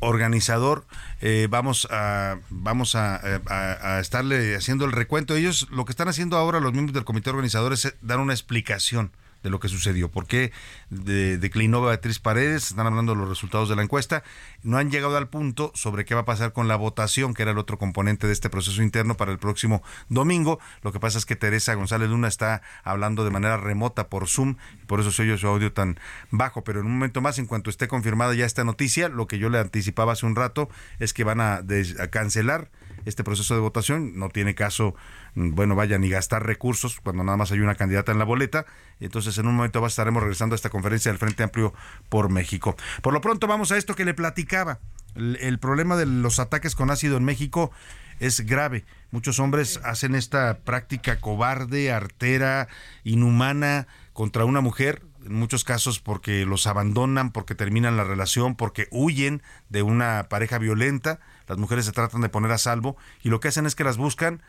organizador. Eh, vamos a vamos a, estarle haciendo el recuento. Ellos lo que están haciendo ahora los miembros del comité organizador es dar una explicación de lo que sucedió. ¿Por qué de, declinó Beatriz Paredes? Están hablando de los resultados de la encuesta. No han llegado al punto sobre qué va a pasar con la votación, que era el otro componente de este proceso interno para el próximo domingo. Lo que pasa es que Teresa González Luna está hablando de manera remota por Zoom, por eso se oye su audio tan bajo. Pero en un momento más, en cuanto esté confirmada ya esta noticia, lo que yo le anticipaba hace un rato es que van a cancelar este proceso de votación. No tiene caso bueno, vaya, ni gastar recursos cuando nada más hay una candidata en la boleta. Entonces, en un momento más estaremos regresando a esta conferencia del Frente Amplio por México. Por lo pronto, vamos a esto que le platicaba. El, el problema de los ataques con ácido en México es grave. Muchos hombres hacen esta práctica cobarde, artera, inhumana contra una mujer, en muchos casos porque los abandonan, porque terminan la relación, porque huyen de una pareja violenta. Las mujeres se tratan de poner a salvo y lo que hacen es que las buscan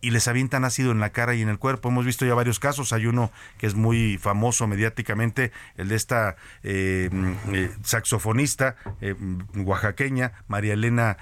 y les avientan ácido en la cara y en el cuerpo. Hemos visto ya varios casos. Hay uno que es muy famoso mediáticamente, el de esta eh, eh, saxofonista eh, oaxaqueña, María Elena,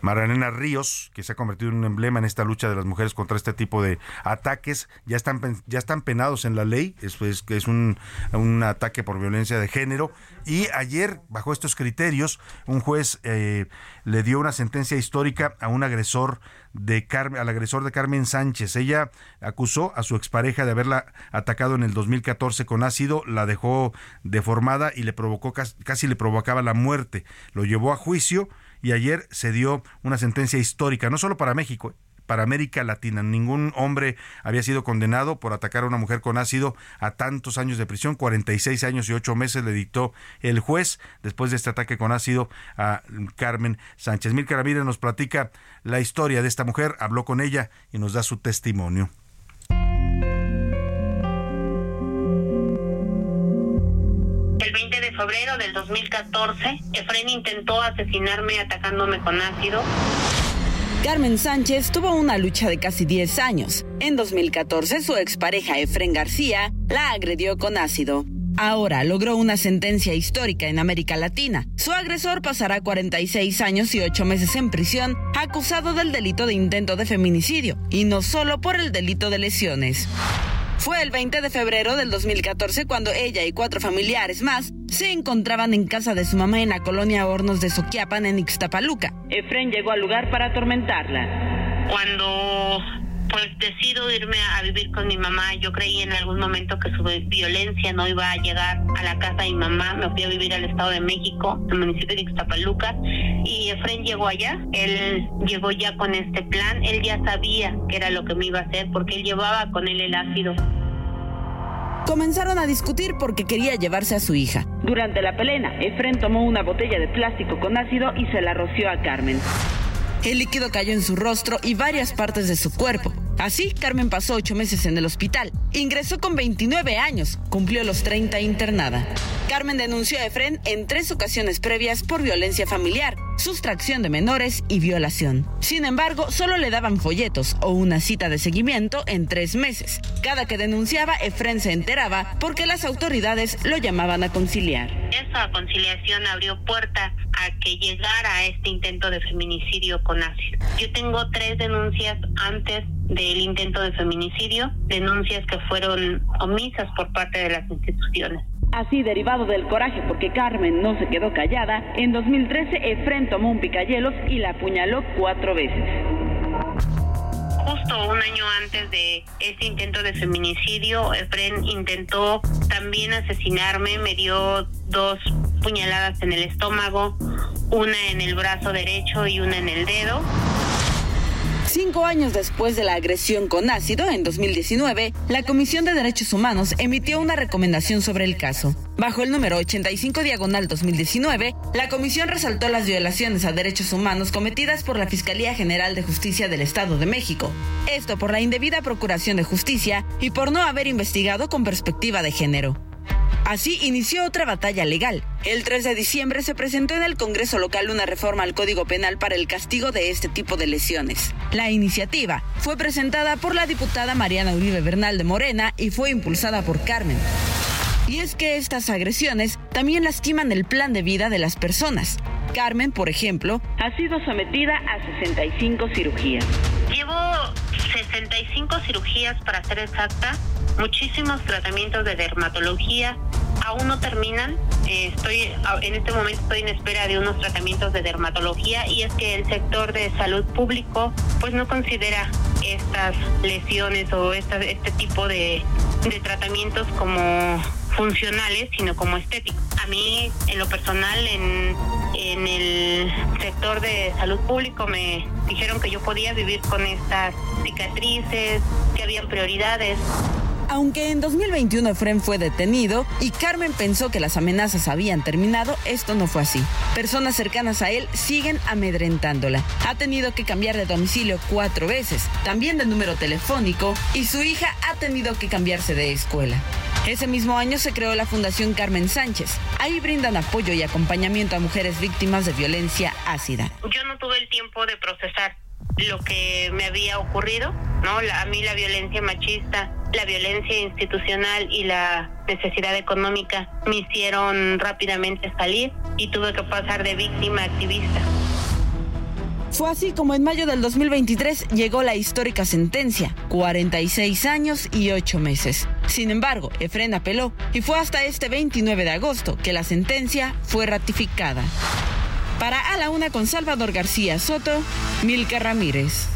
María Elena Ríos, que se ha convertido en un emblema en esta lucha de las mujeres contra este tipo de ataques. Ya están, ya están penados en la ley, es, es, es un, un ataque por violencia de género. Y ayer, bajo estos criterios, un juez le dio una sentencia histórica a un agresor de Carmen, al agresor de Carmen Sánchez. Ella acusó a su expareja de haberla atacado en el 2014 con ácido, la dejó deformada y le provocó casi le provocaba la muerte. Lo llevó a juicio y ayer se dio una sentencia histórica, no solo para México, para América Latina. Ningún hombre había sido condenado por atacar a una mujer con ácido a tantos años de prisión. 46 años y 8 meses le dictó el juez después de este ataque con ácido a Carmen Sánchez. Milka Ramírez nos platica la historia de esta mujer, habló con ella y nos da su testimonio. febrero del 2014, Efren intentó asesinarme atacándome con ácido. Carmen Sánchez tuvo una lucha de casi 10 años. En 2014, su expareja Efren García la agredió con ácido. Ahora logró una sentencia histórica en América Latina. Su agresor pasará 46 años y 8 meses en prisión, acusado del delito de intento de feminicidio, y no solo por el delito de lesiones. Fue el 20 de febrero del 2014 cuando ella y cuatro familiares más se encontraban en casa de su mamá en la colonia Hornos de Soquiapan en Ixtapaluca. Efren llegó al lugar para atormentarla. Cuando pues decido irme a vivir con mi mamá, yo creí en algún momento que su violencia no iba a llegar a la casa de mi mamá, me fui a vivir al Estado de México, el municipio de Ixtapaluca, y Efren llegó allá, él llegó ya con este plan, él ya sabía que era lo que me iba a hacer porque él llevaba con él el ácido. Comenzaron a discutir porque quería llevarse a su hija. Durante la pelea, Efren tomó una botella de plástico con ácido y se la roció a Carmen. El líquido cayó en su rostro y varias partes de su cuerpo. Así, Carmen pasó ocho meses en el hospital. Ingresó con 29 años, cumplió los 30 internada. Carmen denunció a Efren en tres ocasiones previas por violencia familiar, sustracción de menores y violación. Sin embargo, solo le daban folletos o una cita de seguimiento en tres meses. Cada que denunciaba, Efren se enteraba porque las autoridades lo llamaban a conciliar. Esa conciliación abrió puerta a que llegara este intento de feminicidio con ácido. Yo tengo tres denuncias antes del intento de feminicidio, denuncias que fueron omisas por parte de las instituciones. Así, derivado del coraje porque Carmen no se quedó callada, en 2013 Efren tomó un picayelos y la apuñaló cuatro veces. Justo un año antes de este intento de feminicidio, Efren intentó también asesinarme, me dio dos puñaladas en el estómago, una en el brazo derecho y una en el dedo. Cinco años después de la agresión con ácido, en 2019, la Comisión de Derechos Humanos emitió una recomendación sobre el caso. Bajo el número 85 diagonal 2019, la comisión resaltó las violaciones a derechos humanos cometidas por la Fiscalía General de Justicia del Estado de México. Esto por la indebida procuración de justicia y por no haber investigado con perspectiva de género. Así inició otra batalla legal. El 3 de diciembre se presentó en el Congreso local una reforma al Código Penal para el castigo de este tipo de lesiones. La iniciativa fue presentada por la diputada Mariana Uribe Bernal de Morena y fue impulsada por Carmen. Y es que estas agresiones también lastiman el plan de vida de las personas. Carmen, por ejemplo, ha sido sometida a 65 cirugías. Llevo 65 cirugías para ser exacta, muchísimos tratamientos de dermatología, aún no terminan. Eh, estoy en este momento estoy en espera de unos tratamientos de dermatología y es que el sector de salud público pues no considera estas lesiones o este tipo de, de tratamientos como funcionales, sino como estéticos. A mí, en lo personal, en, en el sector de salud público me dijeron que yo podía vivir con estas cicatrices, que habían prioridades. Aunque en 2021 Efren fue detenido y Carmen pensó que las amenazas habían terminado, esto no fue así. Personas cercanas a él siguen amedrentándola. Ha tenido que cambiar de domicilio cuatro veces, también de número telefónico, y su hija ha tenido que cambiarse de escuela. Ese mismo año se creó la Fundación Carmen Sánchez. Ahí brindan apoyo y acompañamiento a mujeres víctimas de violencia ácida. Yo no tuve el tiempo de procesar lo que me había ocurrido, ¿no? a mí la violencia machista, la violencia institucional y la necesidad económica me hicieron rápidamente salir y tuve que pasar de víctima a activista. Fue así como en mayo del 2023 llegó la histórica sentencia, 46 años y 8 meses. Sin embargo, Efren apeló y fue hasta este 29 de agosto que la sentencia fue ratificada. Para A la Una con Salvador García Soto, Milka Ramírez.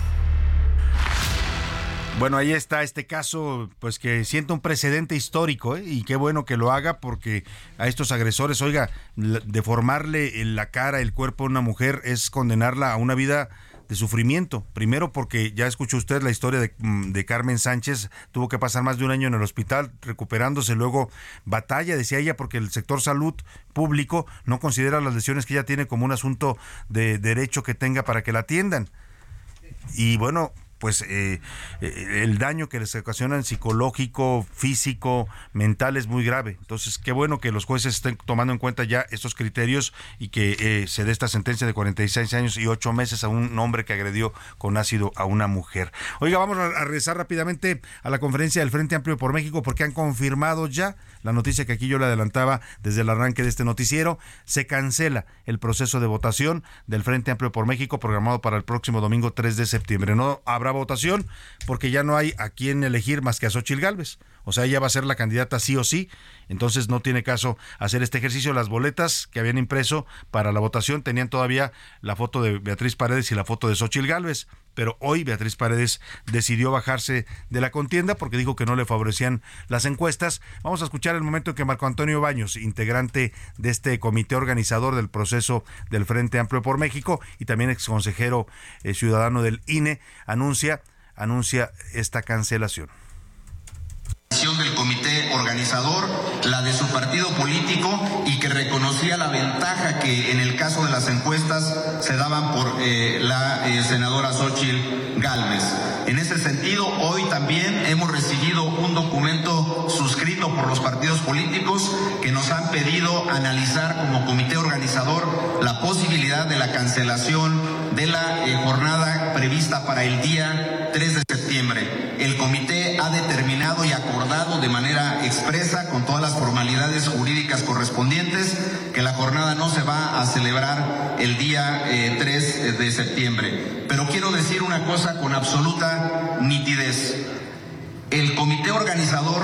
Bueno, ahí está este caso, pues que sienta un precedente histórico, ¿eh? y qué bueno que lo haga porque a estos agresores, oiga, deformarle la cara, el cuerpo a una mujer es condenarla a una vida de sufrimiento. Primero porque ya escuchó usted la historia de, mm, de, Carmen Sánchez, tuvo que pasar más de un año en el hospital recuperándose, luego batalla, decía ella, porque el sector salud público no considera las lesiones que ella tiene como un asunto de derecho que tenga para que la atiendan. Y bueno, pues eh, eh, el daño que les ocasionan psicológico, físico, mental es muy grave. Entonces, qué bueno que los jueces estén tomando en cuenta ya estos criterios y que eh, se dé esta sentencia de 46 años y 8 meses a un hombre que agredió con ácido a una mujer. Oiga, vamos a regresar rápidamente a la conferencia del Frente Amplio por México porque han confirmado ya la noticia que aquí yo le adelantaba desde el arranque de este noticiero. Se cancela el proceso de votación del Frente Amplio por México programado para el próximo domingo 3 de septiembre. No habrá votación porque ya no hay a quién elegir más que a Xochil Gálvez. O sea, ella va a ser la candidata sí o sí. Entonces no tiene caso hacer este ejercicio. Las boletas que habían impreso para la votación tenían todavía la foto de Beatriz Paredes y la foto de Xochil Gálvez pero hoy Beatriz Paredes decidió bajarse de la contienda porque dijo que no le favorecían las encuestas. Vamos a escuchar el momento en que Marco Antonio Baños, integrante de este comité organizador del proceso del Frente Amplio por México y también ex consejero eh, ciudadano del INE, anuncia, anuncia esta cancelación del comité organizador, la de su partido político reconocía la ventaja que en el caso de las encuestas se daban por eh, la eh, senadora Xochitl Galvez. En ese sentido, hoy también hemos recibido un documento suscrito por los partidos políticos que nos han pedido analizar como comité organizador la posibilidad de la cancelación de la eh, jornada prevista para el día 3 de septiembre. El comité ha determinado y acordado de manera expresa con todas las formalidades jurídicas correspondientes que la jornada no se va a celebrar el día 3 eh, de septiembre. Pero quiero decir una cosa con absoluta nitidez. El comité organizador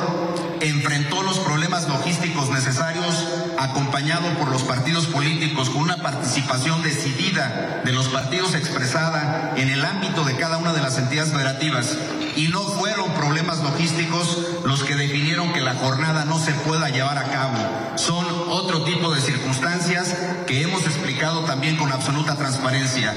enfrentó los problemas logísticos necesarios acompañado por los partidos políticos con una participación decidida de los partidos expresada en el ámbito de cada una de las entidades federativas y no fueron problemas logísticos los que definieron que la jornada no se pueda llevar a cabo. Son otro tipo de circunstancias que hemos explicado también con absoluta transparencia.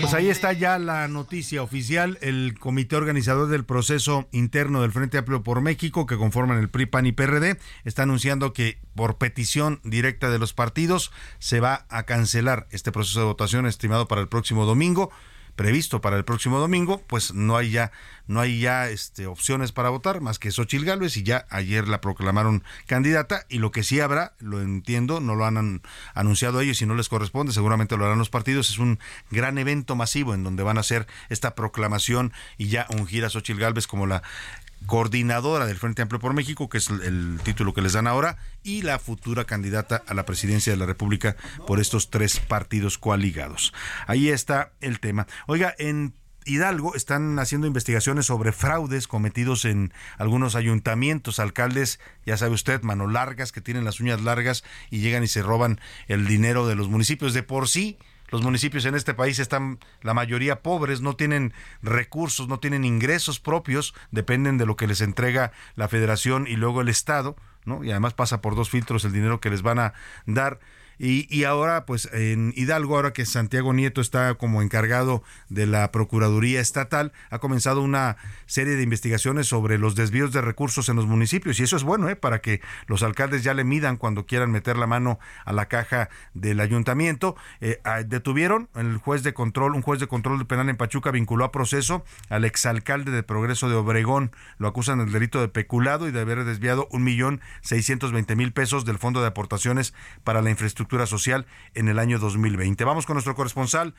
Pues ahí está ya la noticia oficial. El comité organizador del proceso interno del Frente Amplio por México, que conforman el PRI, PAN y PRD, está anunciando que por petición directa de los partidos se va a cancelar este proceso de votación estimado para el próximo domingo. Previsto para el próximo domingo, pues no hay ya, no hay ya este, opciones para votar más que Xochil Gálvez y ya ayer la proclamaron candidata y lo que sí habrá, lo entiendo, no lo han anunciado ellos y no les corresponde, seguramente lo harán los partidos, es un gran evento masivo en donde van a hacer esta proclamación y ya ungir a Xochil Gálvez como la coordinadora del Frente Amplio por México, que es el título que les dan ahora, y la futura candidata a la presidencia de la República por estos tres partidos coaligados. Ahí está el tema. Oiga, en Hidalgo están haciendo investigaciones sobre fraudes cometidos en algunos ayuntamientos, alcaldes, ya sabe usted, mano largas, que tienen las uñas largas y llegan y se roban el dinero de los municipios. De por sí, los municipios en este país están la mayoría pobres, no tienen recursos, no tienen ingresos propios, dependen de lo que les entrega la federación y luego el Estado, ¿no? Y además pasa por dos filtros el dinero que les van a dar. Y, y, ahora, pues en Hidalgo, ahora que Santiago Nieto está como encargado de la Procuraduría Estatal, ha comenzado una serie de investigaciones sobre los desvíos de recursos en los municipios. Y eso es bueno, ¿eh? para que los alcaldes ya le midan cuando quieran meter la mano a la caja del ayuntamiento. Eh, detuvieron el juez de control, un juez de control penal en Pachuca vinculó a proceso al exalcalde de Progreso de Obregón. Lo acusan del delito de peculado y de haber desviado un millón seiscientos veinte mil pesos del Fondo de Aportaciones para la Infraestructura Social en el año 2020. Vamos con nuestro corresponsal.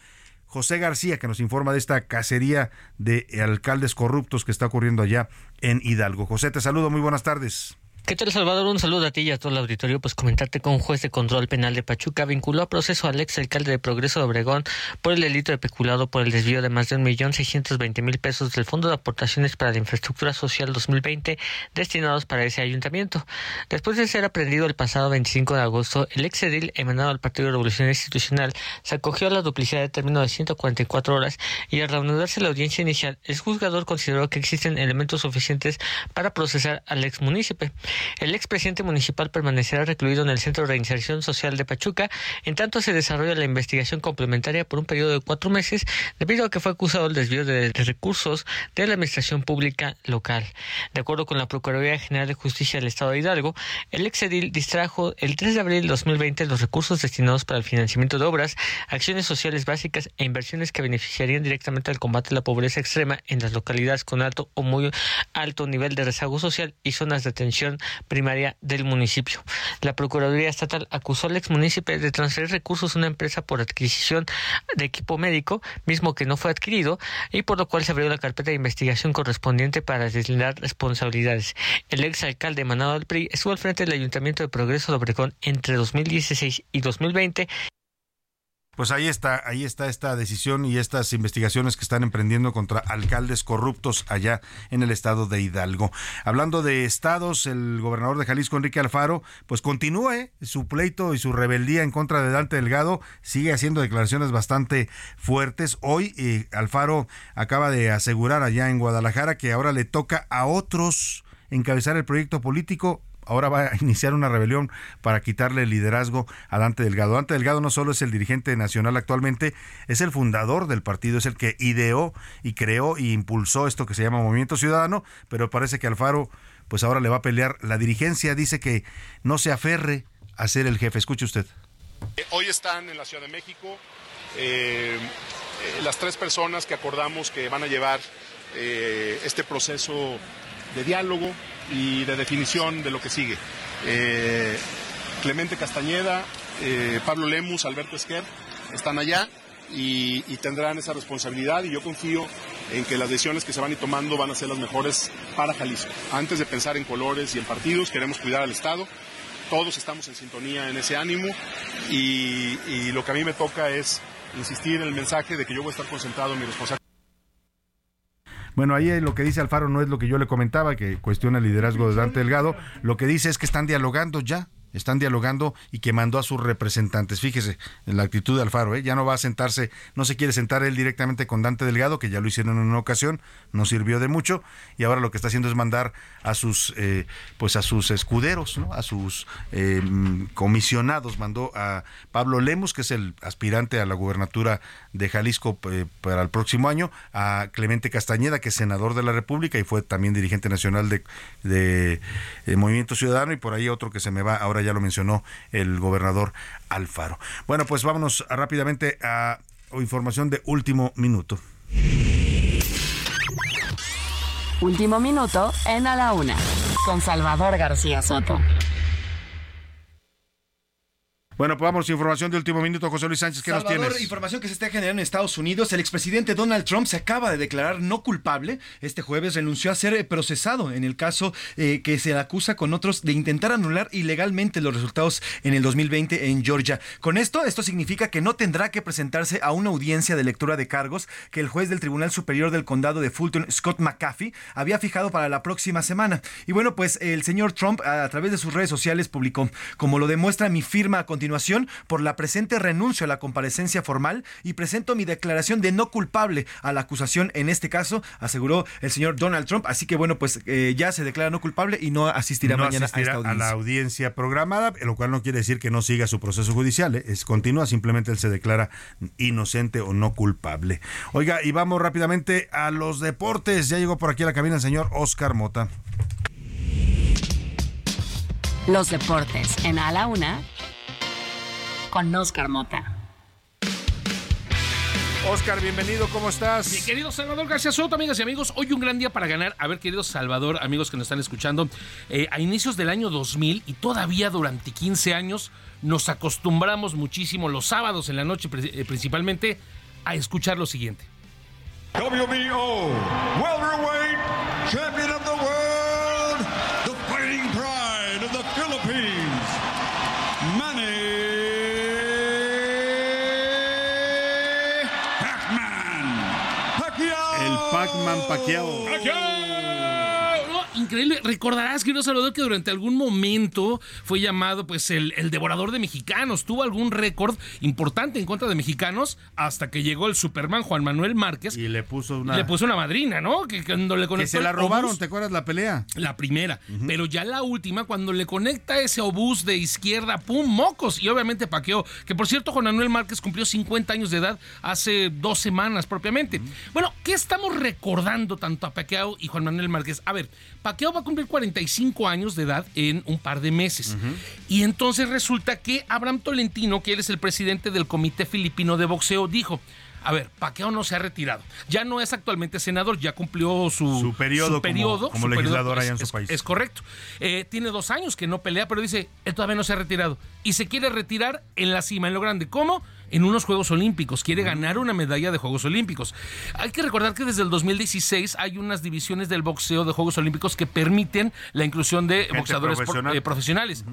José García, que nos informa de esta cacería de alcaldes corruptos que está ocurriendo allá en Hidalgo. José, te saludo, muy buenas tardes. ¿Qué tal, Salvador? Un saludo a ti y a todo el auditorio. Pues comentarte con un juez de control penal de Pachuca vinculó a proceso al ex alcalde de Progreso de Obregón por el delito de peculado por el desvío de más de un millón seiscientos veinte mil pesos del Fondo de Aportaciones para la Infraestructura Social 2020 destinados para ese ayuntamiento. Después de ser aprendido el pasado 25 de agosto, el ex edil emanado al Partido Revolucionario Institucional se acogió a la duplicidad de término de 144 horas y al reanudarse la audiencia inicial, el juzgador consideró que existen elementos suficientes para procesar al ex munícipe. El expresidente municipal permanecerá recluido en el Centro de Reinserción Social de Pachuca, en tanto se desarrolla la investigación complementaria por un periodo de cuatro meses, debido a que fue acusado del desvío de recursos de la administración pública local. De acuerdo con la Procuraduría General de Justicia del Estado de Hidalgo, el exedil distrajo el 3 de abril de 2020 los recursos destinados para el financiamiento de obras, acciones sociales básicas e inversiones que beneficiarían directamente al combate a la pobreza extrema en las localidades con alto o muy alto nivel de rezago social y zonas de atención primaria del municipio. La Procuraduría Estatal acusó al ex municipio de transferir recursos a una empresa por adquisición de equipo médico, mismo que no fue adquirido, y por lo cual se abrió la carpeta de investigación correspondiente para deslindar responsabilidades. El ex alcalde Manado del PRI estuvo al frente del Ayuntamiento de Progreso de Obregón entre 2016 y 2020 pues ahí está, ahí está esta decisión y estas investigaciones que están emprendiendo contra alcaldes corruptos allá en el estado de Hidalgo. Hablando de estados, el gobernador de Jalisco, Enrique Alfaro, pues continúe su pleito y su rebeldía en contra de Dante Delgado, sigue haciendo declaraciones bastante fuertes. Hoy eh, Alfaro acaba de asegurar allá en Guadalajara que ahora le toca a otros encabezar el proyecto político ahora va a (laughs) iniciar una rebelión para quitarle el liderazgo a Dante Delgado. Dante Delgado no solo es el dirigente nacional actualmente, es el fundador del partido, es el que ideó y creó y impulsó esto que se llama Movimiento Ciudadano, pero parece que Alfaro pues ahora le va a pelear. La dirigencia dice que no se aferre a ser el jefe. Escuche usted. Eh, hoy están en la Ciudad de México eh, eh, las tres personas que acordamos que van a llevar este proceso de diálogo, y de definición de lo que sigue. Eh, Clemente Castañeda, eh, Pablo Lemus, Alberto Esquer están allá y, tendrán esa responsabilidad y yo confío en que las decisiones que se van a ir tomando van a ser las mejores para Jalisco. Antes de pensar en colores y en partidos, queremos cuidar al Estado. Todos estamos en sintonía en ese ánimo y, y lo que a mí me toca es insistir en el mensaje de que yo voy a estar concentrado en mi responsabilidad. Bueno, ahí lo que dice Alfaro no es lo que yo le comentaba, que cuestiona el liderazgo de Dante Delgado. Lo que dice es que están dialogando ya están dialogando y que mandó a sus representantes. Fíjese en la actitud de Alfaro, ¿eh? ya no va a sentarse, no se quiere sentar él directamente con Dante Delgado, que ya lo hicieron en una ocasión, no sirvió de mucho, y ahora lo que está haciendo es mandar a sus, eh, pues a sus escuderos, ¿no? a sus eh, comisionados. Mandó a Pablo Lemus, que es el aspirante a la gubernatura de Jalisco eh, para el próximo año, a Clemente Castañeda, que es senador de la República y fue también dirigente nacional de, de Movimiento Ciudadano, y por ahí otro que se me va ahora ya lo mencionó el gobernador Alfaro. Bueno, pues vámonos rápidamente a información de último minuto. Último minuto en A la Una, con Salvador García Soto. Bueno, pues vamos, información de último minuto, José Luis Sánchez, ¿qué nos tienes? información que se está generando en Estados Unidos. El expresidente Donald Trump se acaba de declarar no culpable. Este jueves renunció a ser procesado en el caso eh, que se le acusa con otros de intentar anular ilegalmente los resultados en el 2020 en Georgia. Con esto, esto significa que no tendrá que presentarse a una audiencia de lectura de cargos que el juez del Tribunal Superior del Condado de Fulton, Scott McAfee, había fijado para la próxima semana. Y bueno, pues el señor Trump a través de sus redes sociales publicó, como lo demuestra mi firma a continuación, por la presente renuncio a la comparecencia formal y presento mi declaración de no culpable a la acusación en este caso, aseguró el señor Donald Trump. Así que bueno, pues eh, ya se declara no culpable y no asistirá mañana a, esta audiencia. a la audiencia programada, lo cual no quiere decir que no siga su proceso judicial, ¿eh? es continúa, simplemente él se declara inocente o no culpable. Oiga, y vamos rápidamente a los deportes. Ya llegó por aquí a la cabina el señor Oscar Mota. Los deportes en A la Una con Oscar Mota. Oscar, bienvenido, ¿cómo estás? Mi querido Salvador García Soto, amigas y amigos, hoy un gran día para ganar. A ver, querido Salvador, amigos que nos están escuchando, eh, a inicios del año 2000 y todavía durante 15 años nos acostumbramos muchísimo los sábados en la noche eh, principalmente a escuchar lo siguiente. WBO, welterweight, champion of the world, the fighting pride of the Philippines, Pac-Man Pacquiao. Increíble. Recordarás, querido Salvador, que durante algún momento fue llamado pues el, el devorador de mexicanos. Tuvo algún récord importante en contra de mexicanos hasta que llegó el Superman Juan Manuel Márquez. Y le puso una. Le puso una madrina, ¿no? Que cuando le que conectó se la robaron, obús- ¿te acuerdas la pelea? la primera, pero ya la última, cuando le conecta ese obús de izquierda, ¡pum! mocos. Y obviamente paqueó. Que por cierto, Juan Manuel Márquez cumplió 50 años de edad hace dos semanas propiamente. Bueno, ¿qué estamos recordando tanto a Paqueo y Juan Manuel Márquez? A ver, Paqueo va a cumplir 45 años de edad en un par de meses. Y entonces resulta que Abraham Tolentino, que él es el presidente del Comité Filipino de Boxeo, dijo. A ver, Paqueo no se ha retirado. Ya no es actualmente senador, ya cumplió su, Su periodo como- como su legislador allá en es- su es- país. Es correcto. Eh, tiene dos años que no pelea, pero dice, él todavía no se ha retirado. Y se quiere retirar en la cima, en lo grande. ¿Cómo? En unos Juegos Olímpicos. Quiere ganar una medalla de Juegos Olímpicos. Hay que recordar que desde el 2016 hay unas divisiones del boxeo de Juegos Olímpicos que permiten la inclusión de Gente boxeadores profesional. eh, profesionales.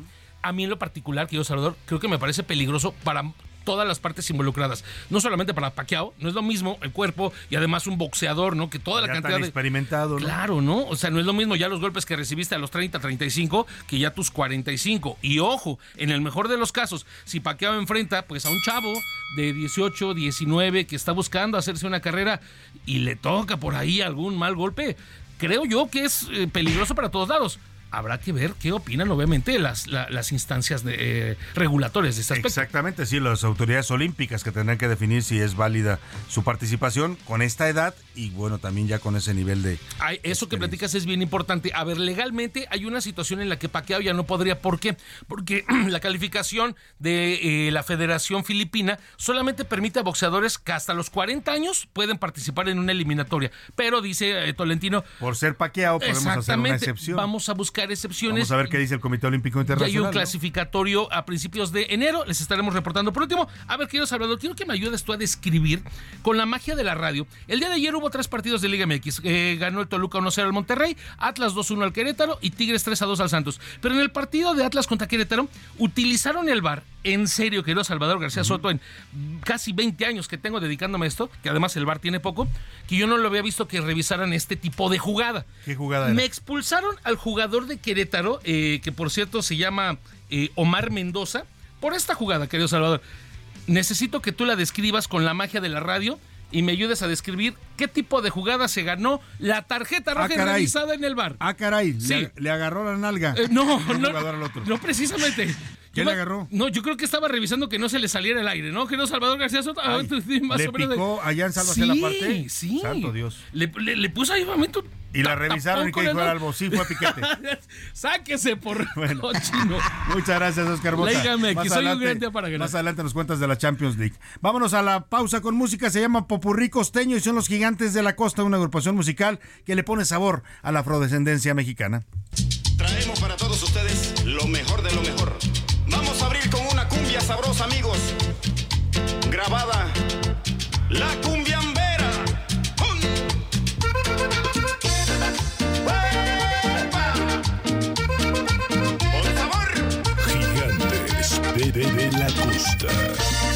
A mí en lo particular, querido Salvador, creo que me parece peligroso para todas las partes involucradas. No solamente para Pacquiao, no es lo mismo el cuerpo y además un boxeador, ¿no? Que toda la cantidad tan de... experimentado, ¿no? Claro, ¿no? O sea, no es lo mismo ya los golpes que recibiste a los 30, 35 que ya tus 45. Y ojo, en el mejor de los casos, si Pacquiao enfrenta pues a un chavo de 18, 19 que está buscando hacerse una carrera y le toca por ahí algún mal golpe, creo yo que es eh, peligroso para todos lados. Habrá que ver qué opinan, obviamente, las, la- las instancias de, eh, regulatorias de este aspecto. Exactamente, sí, las autoridades olímpicas que tendrán que definir si es válida su participación con esta edad y bueno, también ya con ese nivel de... Ay, eso que platicas es bien importante. A ver, legalmente hay una situación en la que Pacquiao ya no podría. ¿Por qué? Porque (clears throat) la calificación de eh, la Federación Filipina solamente permite a boxeadores que hasta los 40 años pueden participar en una eliminatoria. Pero dice eh, Tolentino. Por ser paqueado podemos hacer una excepción. Vamos a buscar excepciones. Vamos a ver qué dice el Comité Olímpico Ya Internacional. hay un ¿no? clasificatorio a principios de enero, les estaremos reportando. Por último, a ver, querido Salvador, quiero que me ayudes tú a describir con la magia de la radio. El día de ayer hubo tres partidos de Liga MX. Eh, ganó el Toluca 1-0 al Monterrey, Atlas 2-1 al Querétaro y Tigres 3-2 al Santos. Pero en el partido de Atlas contra Querétaro, utilizaron el VAR. En serio, querido Salvador García Soto, en casi 20 años que tengo dedicándome a esto, que además el VAR tiene poco, que yo no lo había visto que revisaran este tipo de jugada. ¿Qué jugada era? Me expulsaron al jugador de Querétaro, eh, que por cierto se llama eh, Omar Mendoza, por esta jugada, querido Salvador. Necesito que tú la describas con la magia de la radio y me ayudes a describir qué tipo de jugada se ganó la tarjeta roja y caray. revisada en el bar. Ah, caray, Sí. le, le agarró la nalga. Eh, no, no, al otro. no precisamente. ¿Qué le agarró? No, yo creo que estaba revisando que no se le saliera el aire, ¿no? Querido Salvador García Soto. Ah, di (laughs) más ¿Le o menos de- picó allá en Salva la parte? Sí, Santo Dios. Le, le- le puso ahí un momento. Y la revisaron y que dijo albo, sí fue piquete. (laughs) Sáquese por (laughs) Bueno. cochino. Muchas gracias, Oscar Bota. Léigame, que soy un gran día para ganar. Más adelante nos cuentas de la Champions League. Vámonos a la pausa con música. Se llama Popurrí Costeño y son los Gigantes de la Costa, una agrupación musical que le pone sabor a la afrodescendencia mexicana. Traemos para todos ustedes lo mejor de lo mejor. Vamos a abrir con una cumbia sabrosa, amigos. Grabada La. Gigantes de- de la costa.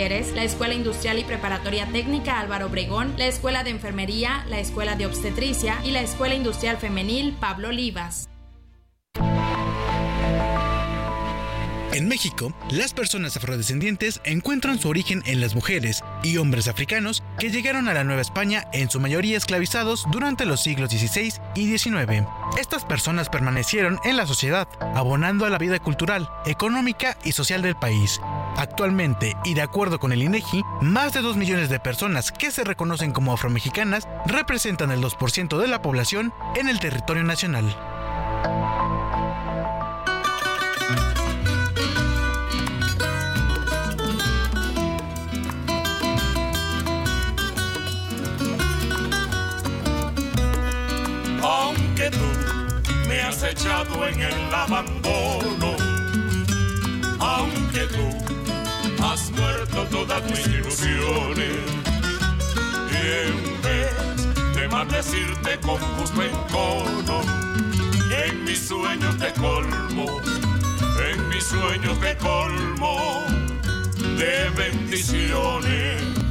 La Escuela Industrial y Preparatoria Técnica Álvaro Obregón, la Escuela de Enfermería, la Escuela de Obstetricia y la Escuela Industrial Femenil Pablo Olivas. En México, las personas afrodescendientes encuentran su origen en las mujeres y hombres africanos que llegaron a la Nueva España en su mayoría esclavizados durante los siglos XVI y XIX. Estas personas permanecieron en la sociedad, abonando a la vida cultural, económica y social del país. Actualmente, y de acuerdo con el INEGI, más de 2 millones de personas que se reconocen como afromexicanas representan el 2% de la población en el territorio nacional. Aunque tú me has echado en el abandono, aunque tú has muerto todas mis ilusiones, y en vez de maldecirte con justo encono, en mis sueños te colmo, en mis sueños te colmo de bendiciones.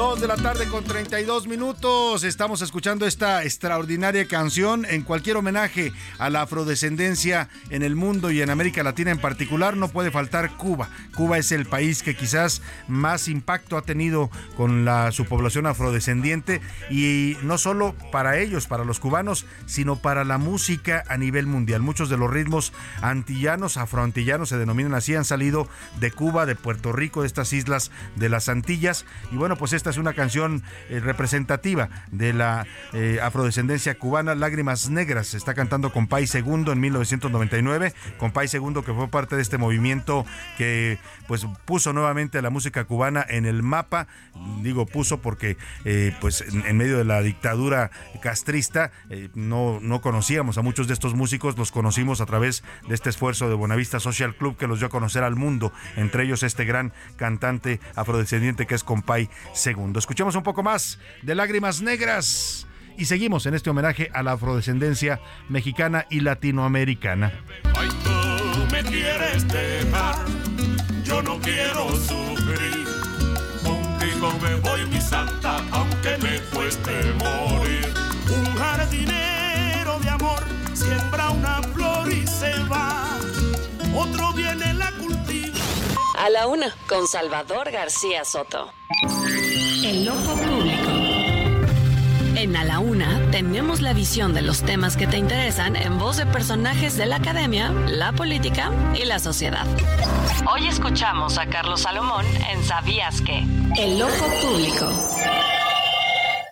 Dos de la tarde con 32 minutos. Estamos escuchando esta extraordinaria canción en cualquier homenaje a la afrodescendencia en el mundo y en América Latina en particular. No puede faltar Cuba. Cuba es el país que quizás más impacto ha tenido con su población afrodescendiente y no solo para ellos, para los cubanos, sino para la música a nivel mundial. Muchos de los ritmos antillanos, afroantillanos se denominan así, han salido de Cuba, de Puerto Rico, de estas islas de las Antillas. Y bueno, pues esta es una canción eh, representativa de la eh, afrodescendencia cubana, Lágrimas Negras. Se está cantando con Pai Segundo en 1999, con Pai Segundo que fue parte de este movimiento que pues puso nuevamente la música cubana en el mapa. Digo puso porque eh, pues en, medio de la dictadura castrista no, no conocíamos a muchos de estos músicos, los conocimos a través de este esfuerzo de Buenavista Social Club que los dio a conocer al mundo, entre ellos este gran cantante afrodescendiente que es Compay Segundo. Escuchemos un poco más de Lágrimas Negras y seguimos en este homenaje a la afrodescendencia mexicana y latinoamericana. Ay, tú me quieres dejar, yo no quiero sufrir. Contigo me voy, mi santa, aunque me cueste morir. Un jardinero de amor siembra una flor y se va. Otro viene la cultiva. A la una, con Salvador García Soto. El ojo público. En A la Una tenemos la visión de los temas que te interesan en voz de personajes de la academia, la política y la sociedad. Hoy escuchamos a Carlos Salomón en ¿Sabías qué? El ojo público.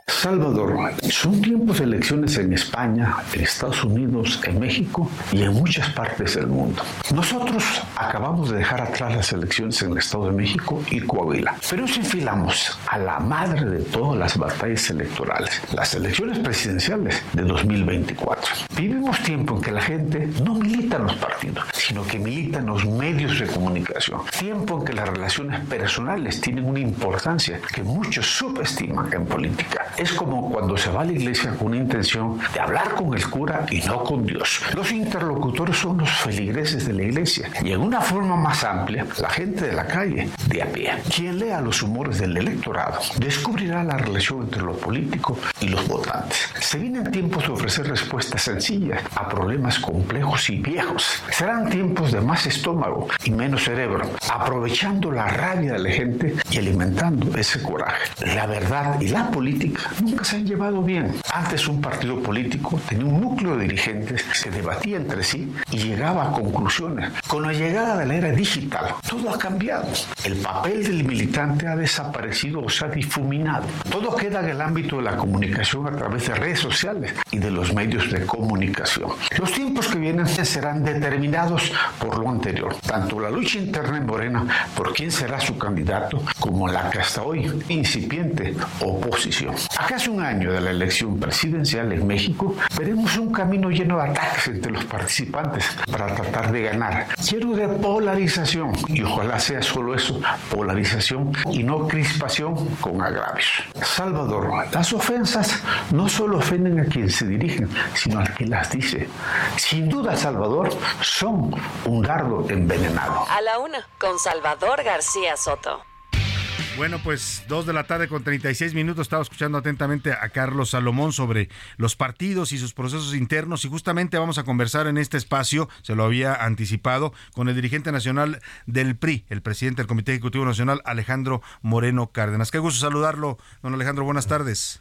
Salvador, son tiempos de elecciones en España, en Estados Unidos, en México y en muchas partes del mundo. Nosotros acabamos de dejar atrás las elecciones en el Estado de México y Coahuila, pero nos enfilamos a la madre de todas las batallas electorales, las elecciones presidenciales de 2024. Vivimos tiempo en que la gente no milita en los partidos, sino que milita en los medios de comunicación. Tiempo en que las relaciones personales tienen una importancia que muchos subestiman en política. Es como cuando se va a la iglesia con una intención de hablar con el cura y no con Dios. Los interlocutores son los feligreses de la iglesia y en una forma más amplia, la gente de la calle, de a pie. Quien lea los humores del electorado descubrirá la relación entre lo político y los votantes. Se vienen tiempos de ofrecer respuestas sencillas a problemas complejos y viejos. Serán tiempos de más estómago y menos cerebro, aprovechando la rabia de la gente y alimentando ese coraje. La verdad y la política nunca se han llevado bien. Antes un partido político tenía un núcleo de dirigentes que debatía entre sí y llegaba a conclusiones. Con la llegada de la era digital, todo ha cambiado. El papel del militante ha desaparecido o se ha difuminado. Todo queda en el ámbito de la comunicación a través de redes sociales y de los medios de comunicación. Los tiempos que vienen serán determinados por lo anterior. Tanto la lucha interna en Morena por quién será su candidato como la que hasta hoy incipiente oposición. Casi un año de la elección presidencial en México, veremos un camino lleno de ataques entre los participantes para tratar de ganar. Quiero de polarización y ojalá sea solo eso, polarización y no crispación con agravios. Salvador, las ofensas no solo ofenden a quien se dirigen, sino al que las dice. Sin duda, Salvador, son un dardo envenenado. A la una, con Salvador García Soto. Bueno, pues dos de la tarde con 36 minutos. Estaba escuchando atentamente a Carlos Salomón sobre los partidos y sus procesos internos y justamente vamos a conversar en este espacio, se lo había anticipado, con el dirigente nacional del PRI, el presidente del Comité Ejecutivo Nacional, Alejandro Moreno Cárdenas. Qué gusto saludarlo, don Alejandro. Buenas tardes.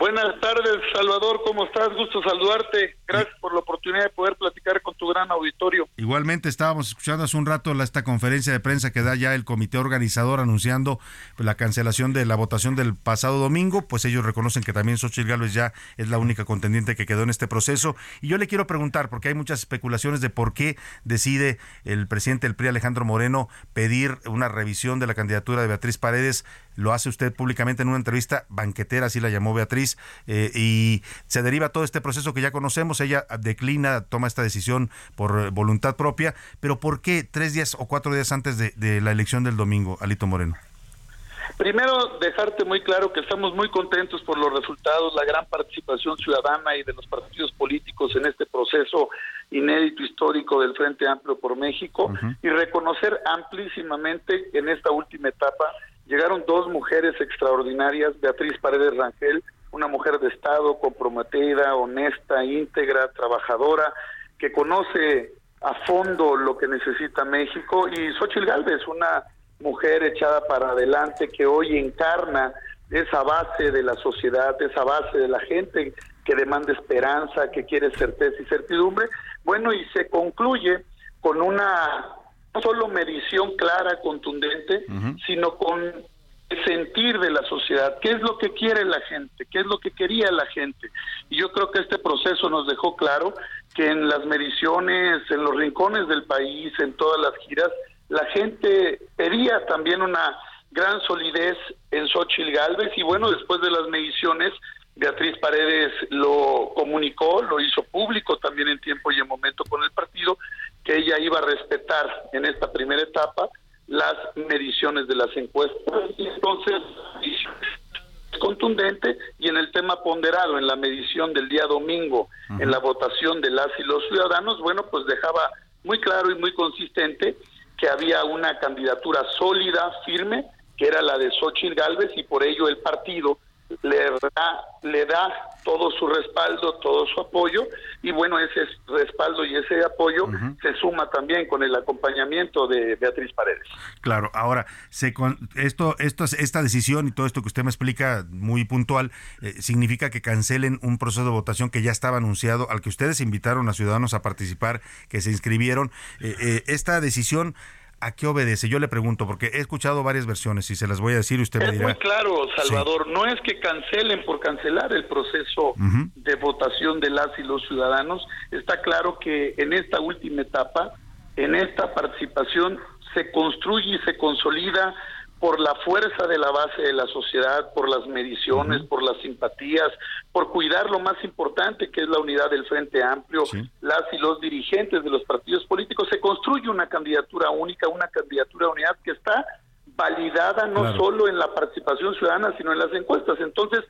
Buenas tardes, Salvador, ¿cómo estás? Gusto saludarte. Gracias por la oportunidad de poder platicar con tu gran auditorio. Igualmente estábamos escuchando hace un rato esta conferencia de prensa que da ya el comité organizador anunciando pues, la cancelación de la votación del pasado domingo, pues ellos reconocen que también Xochitl Gálvez ya es la única contendiente que quedó en este proceso. Y yo le quiero preguntar, porque hay muchas especulaciones de por qué decide el presidente del PRI, Alejandro Moreno, pedir una revisión de la candidatura de Beatriz Paredes lo hace usted públicamente en una entrevista banquetera, así la llamó Beatriz, eh, y se deriva todo este proceso que ya conocemos, ella declina, toma esta decisión por voluntad propia, pero ¿por qué tres días o cuatro días antes de, de la elección del domingo, Alito Moreno? Primero, dejarte muy claro que estamos muy contentos por los resultados, la gran participación ciudadana y de los partidos políticos en este proceso inédito histórico del Frente Amplio por México y reconocer amplísimamente en esta última etapa llegaron dos mujeres extraordinarias, Beatriz Paredes Rangel, una mujer de Estado comprometida, honesta, íntegra, trabajadora, que conoce a fondo lo que necesita México, y Xochitl Galvez, una mujer echada para adelante que hoy encarna esa base de la sociedad, esa base de la gente que demanda esperanza, que quiere certeza y certidumbre. Bueno, y se concluye con una no solo medición clara, contundente, sino con el sentir de la sociedad, qué es lo que quiere la gente, qué es lo que quería la gente. Y yo creo que este proceso nos dejó claro que en las mediciones, en los rincones del país, en todas las giras, la gente pedía también una gran solidez en Xochitl Galvez y bueno, después de las mediciones, Beatriz Paredes lo comunicó, lo hizo público también en tiempo y en momento con el partido, que ella iba a respetar en esta primera etapa las mediciones de las encuestas. Y entonces es contundente y en el tema ponderado en la medición del día domingo en la votación de las y los ciudadanos bueno pues dejaba muy claro y muy consistente que había una candidatura sólida firme que era la de Xochitl Galvez y por ello el partido le da, le da todo su respaldo, todo su apoyo y bueno, ese respaldo y ese apoyo se suma también con el acompañamiento de Beatriz Paredes. Claro, ahora, se con, esto, esto, esta decisión y todo esto que usted me explica muy puntual, eh, significa que cancelen un proceso de votación que ya estaba anunciado, al que ustedes invitaron a ciudadanos a participar, que se inscribieron. Eh, eh, esta decisión ¿A qué obedece? Yo le pregunto, porque he escuchado varias versiones y se las voy a decir y usted me dirá. muy claro, Salvador, no es que cancelen por cancelar el proceso de votación de las y los ciudadanos. Está claro que en esta última etapa, en esta participación, se construye y se consolida por la fuerza de la base de la sociedad, por las mediciones, por las simpatías, por cuidar lo más importante que es la unidad del Frente Amplio, las y los dirigentes de los partidos políticos, se construye una candidatura única, una candidatura de unidad que está validada no solo en la participación ciudadana, sino en las encuestas. Entonces,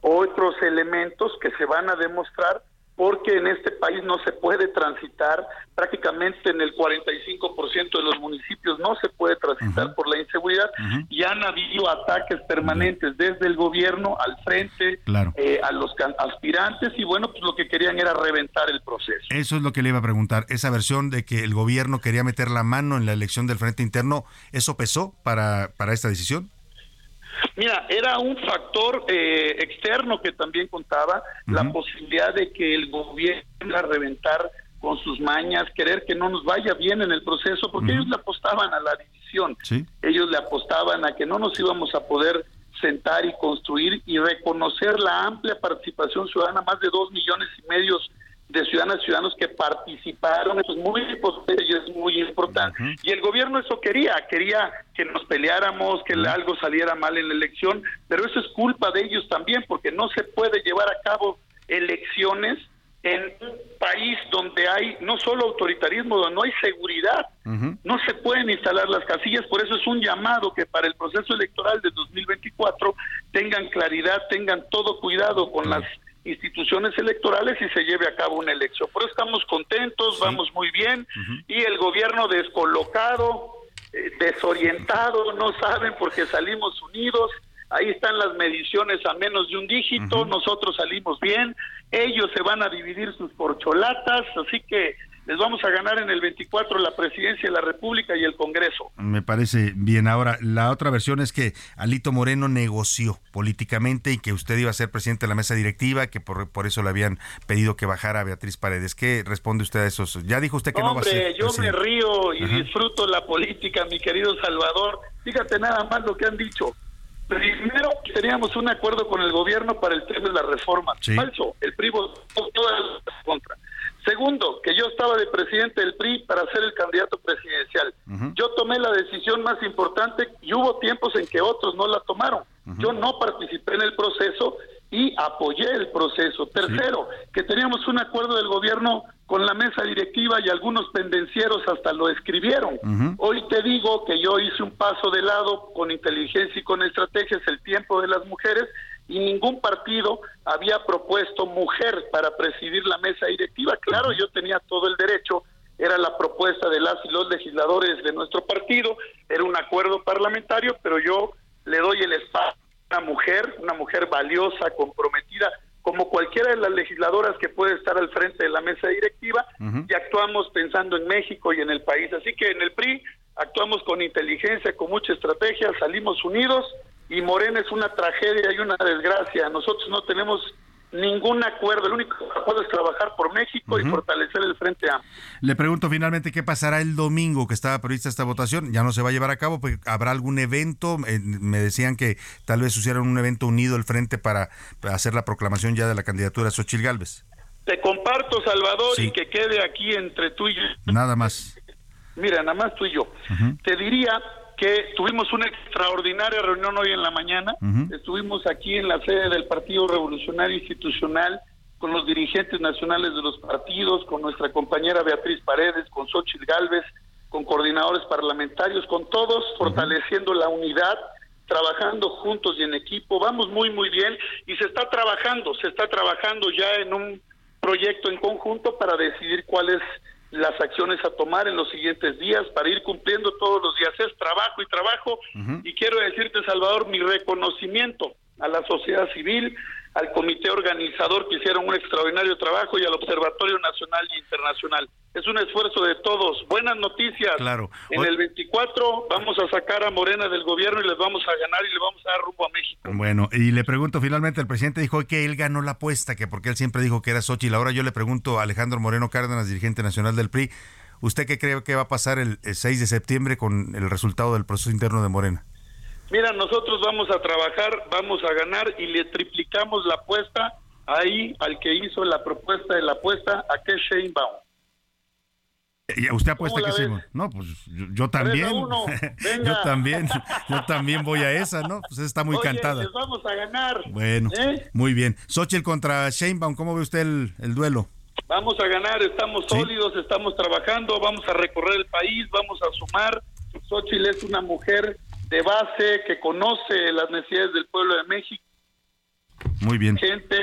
otros elementos que se van a demostrar porque en este país no se puede transitar, prácticamente en el 45% de los municipios no se puede transitar por la inseguridad y han habido ataques permanentes desde el gobierno al frente, eh, a los aspirantes y bueno, pues lo que querían era reventar el proceso. Eso es lo que le iba a preguntar, esa versión de que el gobierno quería meter la mano en la elección del frente interno, ¿eso pesó para, para esta decisión? Mira, era un factor eh, externo que también contaba, la posibilidad de que el gobierno a reventar con sus mañas, querer que no nos vaya bien en el proceso, porque ellos le apostaban a la división, ellos le apostaban a que no nos íbamos a poder sentar y construir y reconocer la amplia participación ciudadana, más de dos millones y medio de ciudadanas y ciudadanos que participaron, eso es muy importante y es muy importante. Y el gobierno eso quería, quería que nos peleáramos, que algo saliera mal en la elección, pero eso es culpa de ellos también, porque no se puede llevar a cabo elecciones en un país donde hay no solo autoritarismo, donde no hay seguridad, no se pueden instalar las casillas, por eso es un llamado que para el proceso electoral de 2024 tengan claridad, tengan todo cuidado con las instituciones electorales y se lleve a cabo una elección. Por eso estamos contentos, vamos muy bien y el gobierno descolocado, eh, desorientado, no saben porque salimos unidos. Ahí están las mediciones a menos de un dígito, nosotros salimos bien, ellos se van a dividir sus porcholatas, así que les vamos a ganar en el 24 la presidencia de la República y el Congreso. Me parece bien. Ahora, la otra versión es que Alito Moreno negoció políticamente y que usted iba a ser presidente de la mesa directiva, que por, por eso le habían pedido que bajara a Beatriz Paredes. ¿Qué responde usted a eso? Ya dijo usted que no va a ser. yo me río y disfruto la política, mi querido Salvador. Fíjate nada más lo que han dicho. Primero, teníamos un acuerdo con el gobierno para el tema de la reforma. Falso. El PRI votó todas las contra. Segundo, que yo estaba de presidente del PRI para ser el candidato presidencial. Yo tomé la decisión más importante y hubo tiempos en que otros no la tomaron. Yo no participé en el proceso y apoyé el proceso. Tercero, que teníamos un acuerdo del gobierno con la mesa directiva y algunos pendencieros hasta lo escribieron. Hoy te digo que yo hice un paso de lado con inteligencia y con estrategias el tiempo de las mujeres y ningún partido había propuesto mujer para presidir la mesa directiva. Claro, yo tenía todo el derecho, era la propuesta de las y los legisladores de nuestro partido, era un acuerdo parlamentario, pero yo le doy el espacio a una mujer, una mujer valiosa, comprometida, como cualquiera de las legisladoras que puede estar al frente de la mesa directiva, y actuamos pensando en México y en el país. Así que en el PRI actuamos con inteligencia, con mucha estrategia, salimos unidos y Morena es una tragedia y una desgracia. Nosotros no tenemos ningún acuerdo. El único acuerdo es trabajar por México y fortalecer el Frente Amplio. Le pregunto finalmente qué pasará el domingo que estaba prevista esta votación. Ya no se va a llevar a cabo, pues habrá algún evento. Eh, me decían que tal vez hicieran un evento unido el Frente para, hacer la proclamación ya de la candidatura de Xochil Gálvez. Te comparto, Salvador, y que quede aquí entre tú y yo. Nada más. Mira, nada más tú y yo. Te diría que tuvimos una extraordinaria reunión hoy en la mañana. Estuvimos aquí en la sede del Partido Revolucionario Institucional con los dirigentes nacionales de los partidos, con nuestra compañera Beatriz Paredes, con Xochitl Galvez, con coordinadores parlamentarios, con todos, fortaleciendo la unidad, trabajando juntos y en equipo. Vamos muy, muy bien y se está trabajando, se está trabajando ya en un proyecto en conjunto para decidir cuál es las acciones a tomar en los siguientes días para ir cumpliendo todos los días. Es trabajo y trabajo. Y quiero decirte, Salvador, mi reconocimiento a la sociedad civil, al comité organizador que hicieron un extraordinario trabajo y al Observatorio Nacional e Internacional. Es un esfuerzo de todos. Buenas noticias. Claro. En el 24 vamos a sacar a Morena del gobierno y les vamos a ganar y le vamos a dar rumbo a México. Bueno, y le pregunto finalmente, el presidente dijo que él ganó la apuesta, que porque él siempre dijo que era Xochitl. Ahora yo le pregunto a Alejandro Moreno Cárdenas, dirigente nacional del PRI, ¿usted qué cree que va a pasar el 6 de septiembre con el resultado del proceso interno de Morena? Mira, nosotros vamos a trabajar, vamos a ganar y le triplicamos la apuesta ahí al que hizo la propuesta de la apuesta, a que Sheinbaum. ¿Y usted apuesta que sí? No, pues yo, también. (laughs) yo también. Yo también voy a esa, ¿no? Pues está muy cantada. Les vamos a ganar. Bueno, ¿eh? muy bien. Xochitl contra Sheinbaum, ¿cómo ve usted el, duelo? Vamos a ganar, estamos sólidos, estamos trabajando, vamos a recorrer el país, vamos a sumar. Xochitl es una mujer de base, que conoce las necesidades del pueblo de México. Muy bien. Gente,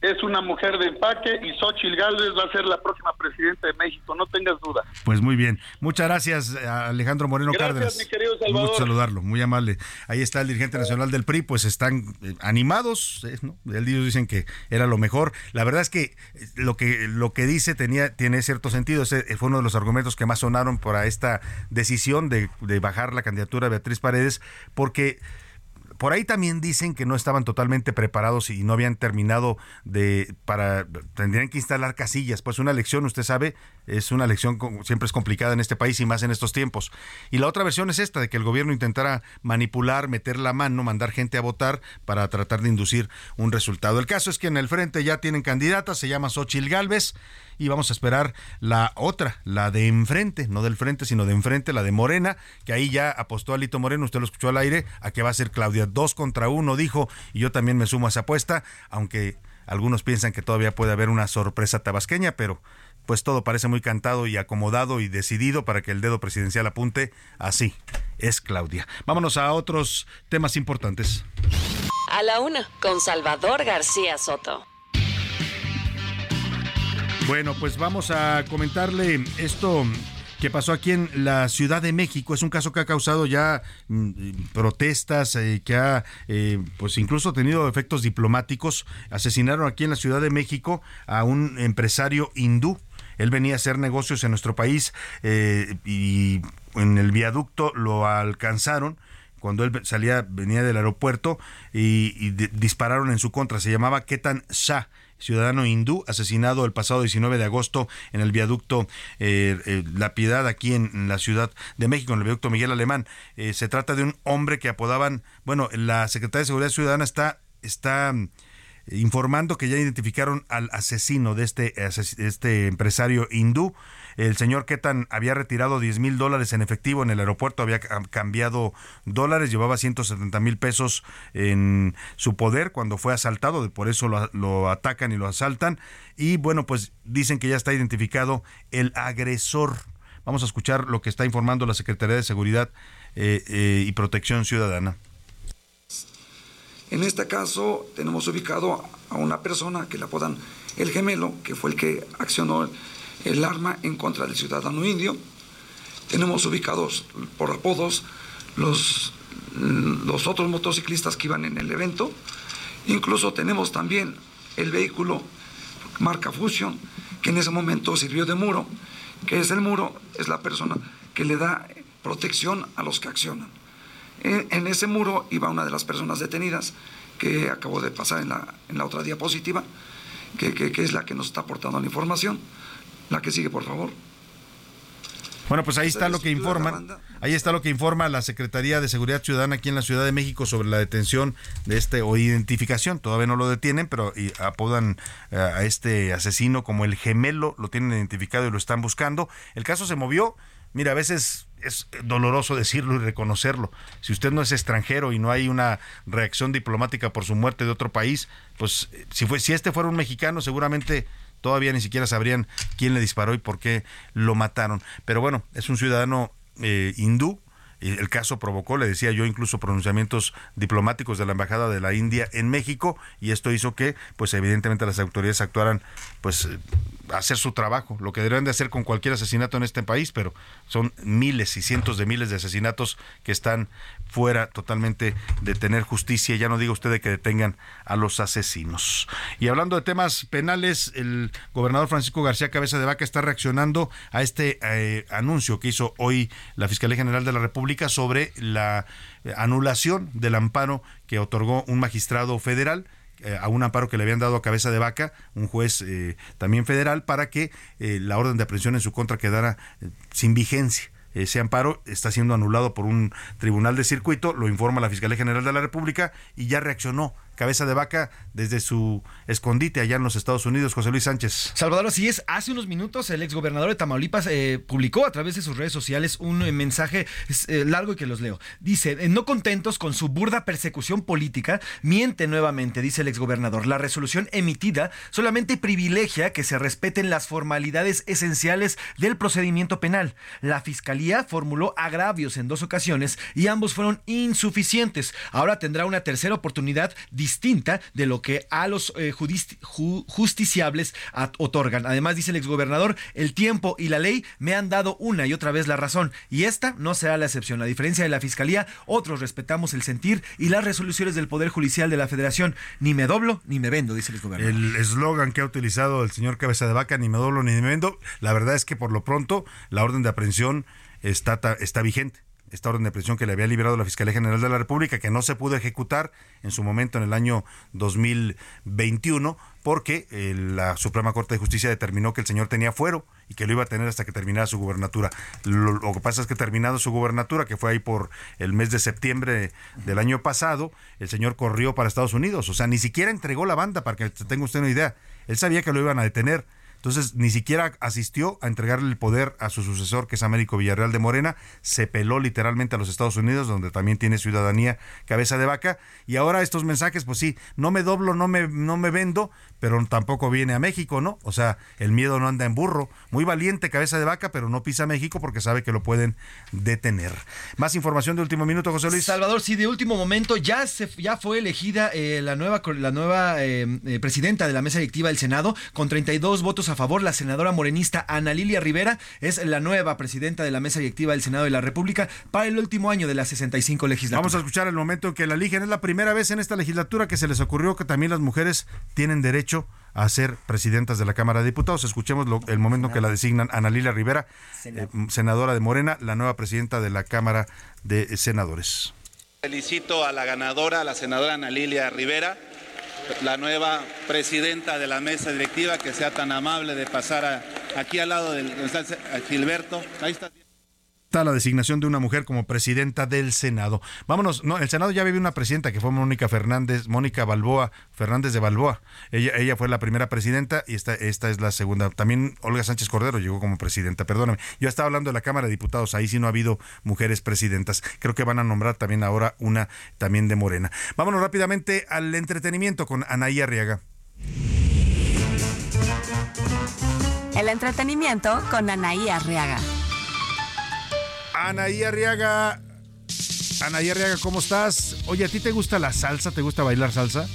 es una mujer de empaque y Xochitl Gálvez va a ser la próxima presidenta de México, no tengas duda. Pues muy bien. Muchas gracias, Alejandro Moreno gracias, Cárdenas. Mi querido Salvador. Un saludarlo, muy amable. Ahí está el dirigente nacional del PRI, pues están eh, animados, eh, ¿no? Ellos dicen que era lo mejor. La verdad es que eh, lo que lo que dice tenía tiene cierto sentido. Ese fue uno de los argumentos que más sonaron para esta decisión de, de bajar la candidatura de Beatriz Paredes, porque por ahí también dicen que no estaban totalmente preparados y no habían terminado de para tendrían que instalar casillas. Pues una elección, usted sabe, es una elección siempre es complicada en este país y más en estos tiempos. Y la otra versión es esta, de que el gobierno intentara manipular, meter la mano, mandar gente a votar para tratar de inducir un resultado. El caso es que en el frente ya tienen candidata, se llama Xochil Gálvez y vamos a esperar la otra, la de enfrente, no del frente, sino de enfrente, la de Morena, que ahí ya apostó a Lito Moreno, usted lo escuchó al aire, a que va a ser Claudia dos contra uno, dijo, y yo también me sumo a esa apuesta, aunque algunos piensan que todavía puede haber una sorpresa tabasqueña, pero pues todo parece muy cantado y acomodado y decidido para que el dedo presidencial apunte así. Es Claudia. Vámonos a otros temas importantes. A la una, con Salvador García Soto. Bueno, pues vamos a comentarle esto que pasó aquí en la Ciudad de México. Es un caso que ha causado ya mm, protestas, eh, que ha eh, pues incluso tenido efectos diplomáticos. Asesinaron aquí en la Ciudad de México a un empresario hindú él venía a hacer negocios en nuestro país eh, y en el viaducto lo alcanzaron cuando él salía, venía del aeropuerto y, dispararon en su contra. Se llamaba Ketan Shah ciudadano hindú, asesinado el pasado 19 de agosto en el viaducto eh, eh, La Piedad, aquí en, la Ciudad de México, en el viaducto Miguel Alemán. se trata de un hombre que apodaban, bueno, la Secretaría de Seguridad Ciudadana está, está informando que ya identificaron al asesino de este, este empresario hindú. El señor Ketan había retirado 10 mil dólares en efectivo en el aeropuerto, había cambiado dólares, llevaba 170 mil pesos en su poder cuando fue asaltado, por eso lo, atacan y lo asaltan. Y bueno, pues dicen que ya está identificado el agresor. Vamos a escuchar lo que está informando la Secretaría de Seguridad eh, eh, y Protección Ciudadana. En este caso tenemos ubicado a una persona que le apodan el gemelo, que fue el que accionó el arma en contra del ciudadano indio. Tenemos ubicados por apodos los, los otros motociclistas que iban en el evento. Incluso tenemos también el vehículo marca Fusion, que en ese momento sirvió de muro, que es el muro, es la persona que le da protección a los que accionan. En, ese muro iba una de las personas detenidas que acabo de pasar en la, en la otra diapositiva, que, que, es la que nos está aportando la información. La que sigue, por favor. Bueno, pues ahí está lo que informa, ahí está lo que informa la Secretaría de Seguridad Ciudadana aquí en la Ciudad de México sobre la detención de este o identificación. Todavía no lo detienen, pero apodan eh, a este asesino como el gemelo, lo tienen identificado y lo están buscando. El caso se movió. Mira, a veces es doloroso decirlo y reconocerlo. Si usted no es extranjero y no hay una reacción diplomática por su muerte de otro país, pues si fue si este fuera un mexicano, seguramente todavía ni siquiera sabrían quién le disparó y por qué lo mataron. Pero bueno, es un ciudadano eh, hindú. El caso provocó, le decía yo, incluso pronunciamientos diplomáticos de la embajada de la India en México y esto hizo que, pues evidentemente las autoridades actuaran, pues hacer su trabajo, lo que deberían de hacer con cualquier asesinato en este país, pero son miles y cientos de miles de asesinatos que están fuera totalmente de tener justicia. Ya no diga usted de que detengan a los asesinos. Y hablando de temas penales, el gobernador Francisco García Cabeza de Vaca está reaccionando a este eh, anuncio que hizo hoy la Fiscalía General de la República sobre la eh, anulación del amparo que otorgó un magistrado federal eh, a un amparo que le habían dado a cabeza de vaca, un juez eh, también federal, para que la orden de aprehensión en su contra quedara sin vigencia. Ese amparo está siendo anulado por un tribunal de circuito, lo informa la Fiscalía General de la República y ya reaccionó cabeza de vaca desde su escondite allá en los Estados Unidos, José Luis Sánchez. Salvador, así es. Hace unos minutos el exgobernador de Tamaulipas eh, publicó a través de sus redes sociales un eh, mensaje eh, largo y que los leo. Dice, no contentos con su burda persecución política, miente nuevamente, dice el exgobernador. La resolución emitida solamente privilegia que se respeten las formalidades esenciales del procedimiento penal. La Fiscalía formuló agravios en dos ocasiones y ambos fueron insuficientes. Ahora tendrá una tercera oportunidad distinta de lo que a los eh, justiciables otorgan. Además, dice el exgobernador, el tiempo y la ley me han dado una y otra vez la razón, y esta no será la excepción. A diferencia de la Fiscalía, otros respetamos el sentir y las resoluciones del Poder Judicial de la Federación. Ni me doblo ni me vendo, dice el exgobernador. El eslogan que ha utilizado el señor Cabeza de Vaca, ni me doblo ni me vendo, la verdad es que por lo pronto la orden de aprehensión está, está vigente esta orden de prisión que le había liberado la Fiscalía General de la República, que no se pudo ejecutar en su momento en el año 2021, porque eh, la Suprema Corte de Justicia determinó que el señor tenía fuero y que lo iba a tener hasta que terminara su gubernatura. Lo, lo, que pasa es que terminado su gubernatura, que fue ahí por el mes de septiembre del año pasado, el señor corrió para Estados Unidos. O sea, ni siquiera entregó la banda, para que tenga usted una idea. Él sabía que lo iban a detener entonces, ni siquiera asistió a entregarle el poder a su sucesor, que es Américo Villarreal de Morena. Se peló literalmente a los Estados Unidos, donde también tiene ciudadanía cabeza de vaca. Y ahora estos mensajes, pues sí, no me doblo, no me, no me vendo, pero tampoco viene a México, ¿no? O sea, el miedo no anda en burro. Muy valiente cabeza de vaca, pero no pisa México porque sabe que lo pueden detener. Más información de último minuto, José Luis. Salvador, sí, de último momento ya, se, ya fue elegida eh, la nueva, la nueva eh, eh, presidenta de la mesa directiva del Senado con 32 votos a favor. La senadora morenista Ana Lilia Rivera es la nueva presidenta de la mesa directiva del Senado de la República para el último año de la 65 legislatura. Vamos a escuchar el momento en que la eligen. Es la primera vez en esta legislatura que se les ocurrió que también las mujeres tienen derecho a ser presidentas de la Cámara de Diputados. Escuchemos lo, el momento en que la designan Ana Lilia Rivera, eh, senadora de Morena, la nueva presidenta de la Cámara de Senadores. Felicito a la ganadora, la senadora Ana Lilia Rivera la nueva presidenta de la mesa directiva que sea tan amable de pasar a, aquí al lado del Gilberto. Ahí está la designación de una mujer como presidenta del Senado. Vámonos, no, el Senado ya vive una presidenta que fue Mónica Fernández, Mónica Balboa, Fernández de Balboa. Ella, ella fue la primera presidenta y esta, esta es la segunda. También Olga Sánchez Cordero llegó como presidenta, perdóname. Yo estaba hablando de la Cámara de Diputados, ahí sí no ha habido mujeres presidentas. Creo que van a nombrar también ahora una también de Morena. Vámonos rápidamente al entretenimiento con Anaí Arriaga. El entretenimiento con Anaí Arriaga. Anaí Arriaga. Anaí Arriaga, ¿cómo estás? Oye, ¿a ti te gusta la salsa? ¿Te gusta bailar salsa?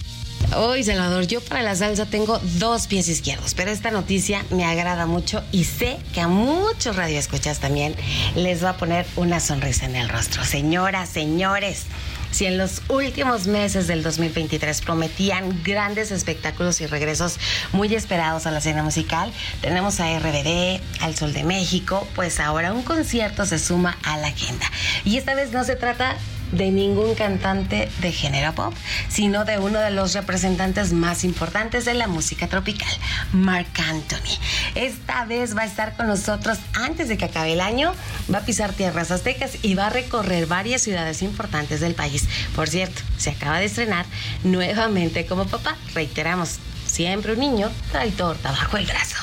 Hoy, Salvador, yo para la salsa tengo dos pies izquierdos, pero esta noticia me agrada mucho y sé que a muchos radioescuchas también les va a poner una sonrisa en el rostro. Señoras, señores, si en los últimos meses del 2023 prometían grandes espectáculos y regresos muy esperados a la escena musical, tenemos a RBD, al Sol de México, pues ahora un concierto se suma a la agenda. Y esta vez no se trata de ningún cantante de género pop, sino de uno de los representantes más importantes de la música tropical, Mark Anthony. Esta vez va a estar con nosotros antes de que acabe el año, va a pisar tierras aztecas y va a recorrer varias ciudades importantes del país. Por cierto, se acaba de estrenar nuevamente como papá. Reiteramos, siempre un niño trae torta bajo el brazo.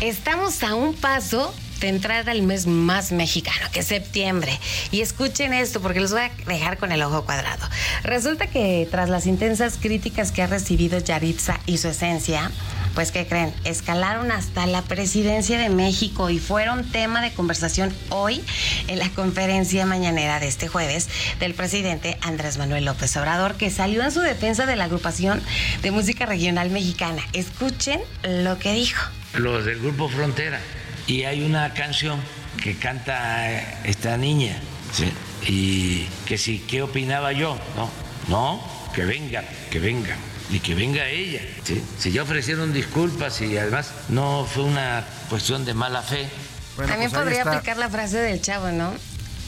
Estamos a un paso de entrar al mes más mexicano, que es septiembre. Y escuchen esto, porque los voy a dejar con el ojo cuadrado. Resulta que tras las intensas críticas que ha recibido Yaritza y su esencia, pues ¿qué creen? Escalaron hasta la presidencia de México y fueron tema de conversación hoy en la conferencia mañanera de este jueves del presidente Andrés Manuel López Obrador, que salió en su defensa de la agrupación de música regional mexicana. Escuchen lo que dijo. Los del grupo Frontera y hay una canción que canta esta niña, y que si, ¿qué opinaba yo? No, no, que venga, que venga, y que venga ella. Si ya ofrecieron disculpas y además no fue una cuestión de mala fe. También pues podría aplicar la frase del chavo, ¿no?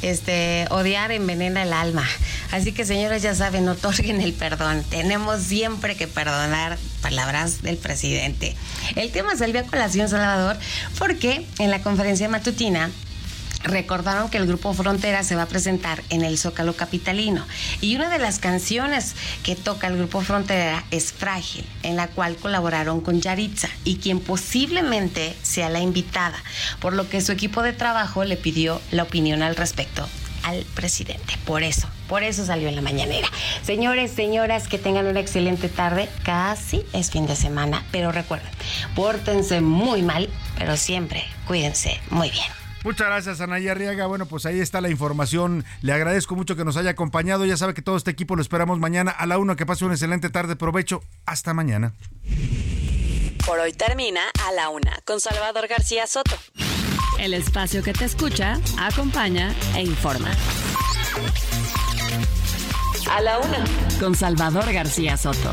Este, odiar envenena el alma. Así que señores, ya saben, otorguen el perdón. Tenemos siempre que perdonar palabras del presidente. El tema salió a colación, Salvador, porque en la conferencia matutina recordaron que el grupo Frontera se va a presentar en el Zócalo Capitalino y una de las canciones que toca el grupo Frontera es Frágil, en la cual colaboraron con Yaritza y quien posiblemente sea la invitada, por lo que su equipo de trabajo le pidió la opinión al respecto al presidente. Por eso, por eso salió en la mañanera. Señores, señoras, que tengan una excelente tarde. Casi es fin de semana, pero recuerden, pórtense muy mal, pero siempre cuídense muy bien. Muchas gracias, Anaya Arriaga. Bueno, pues ahí está la información. Le agradezco mucho que nos haya acompañado. Ya sabe que todo este equipo lo esperamos mañana a la una. Que pase una excelente tarde. Provecho. Hasta mañana. Por hoy termina a la una con Salvador García Soto. El espacio que te escucha, acompaña e informa. A la una con Salvador García Soto.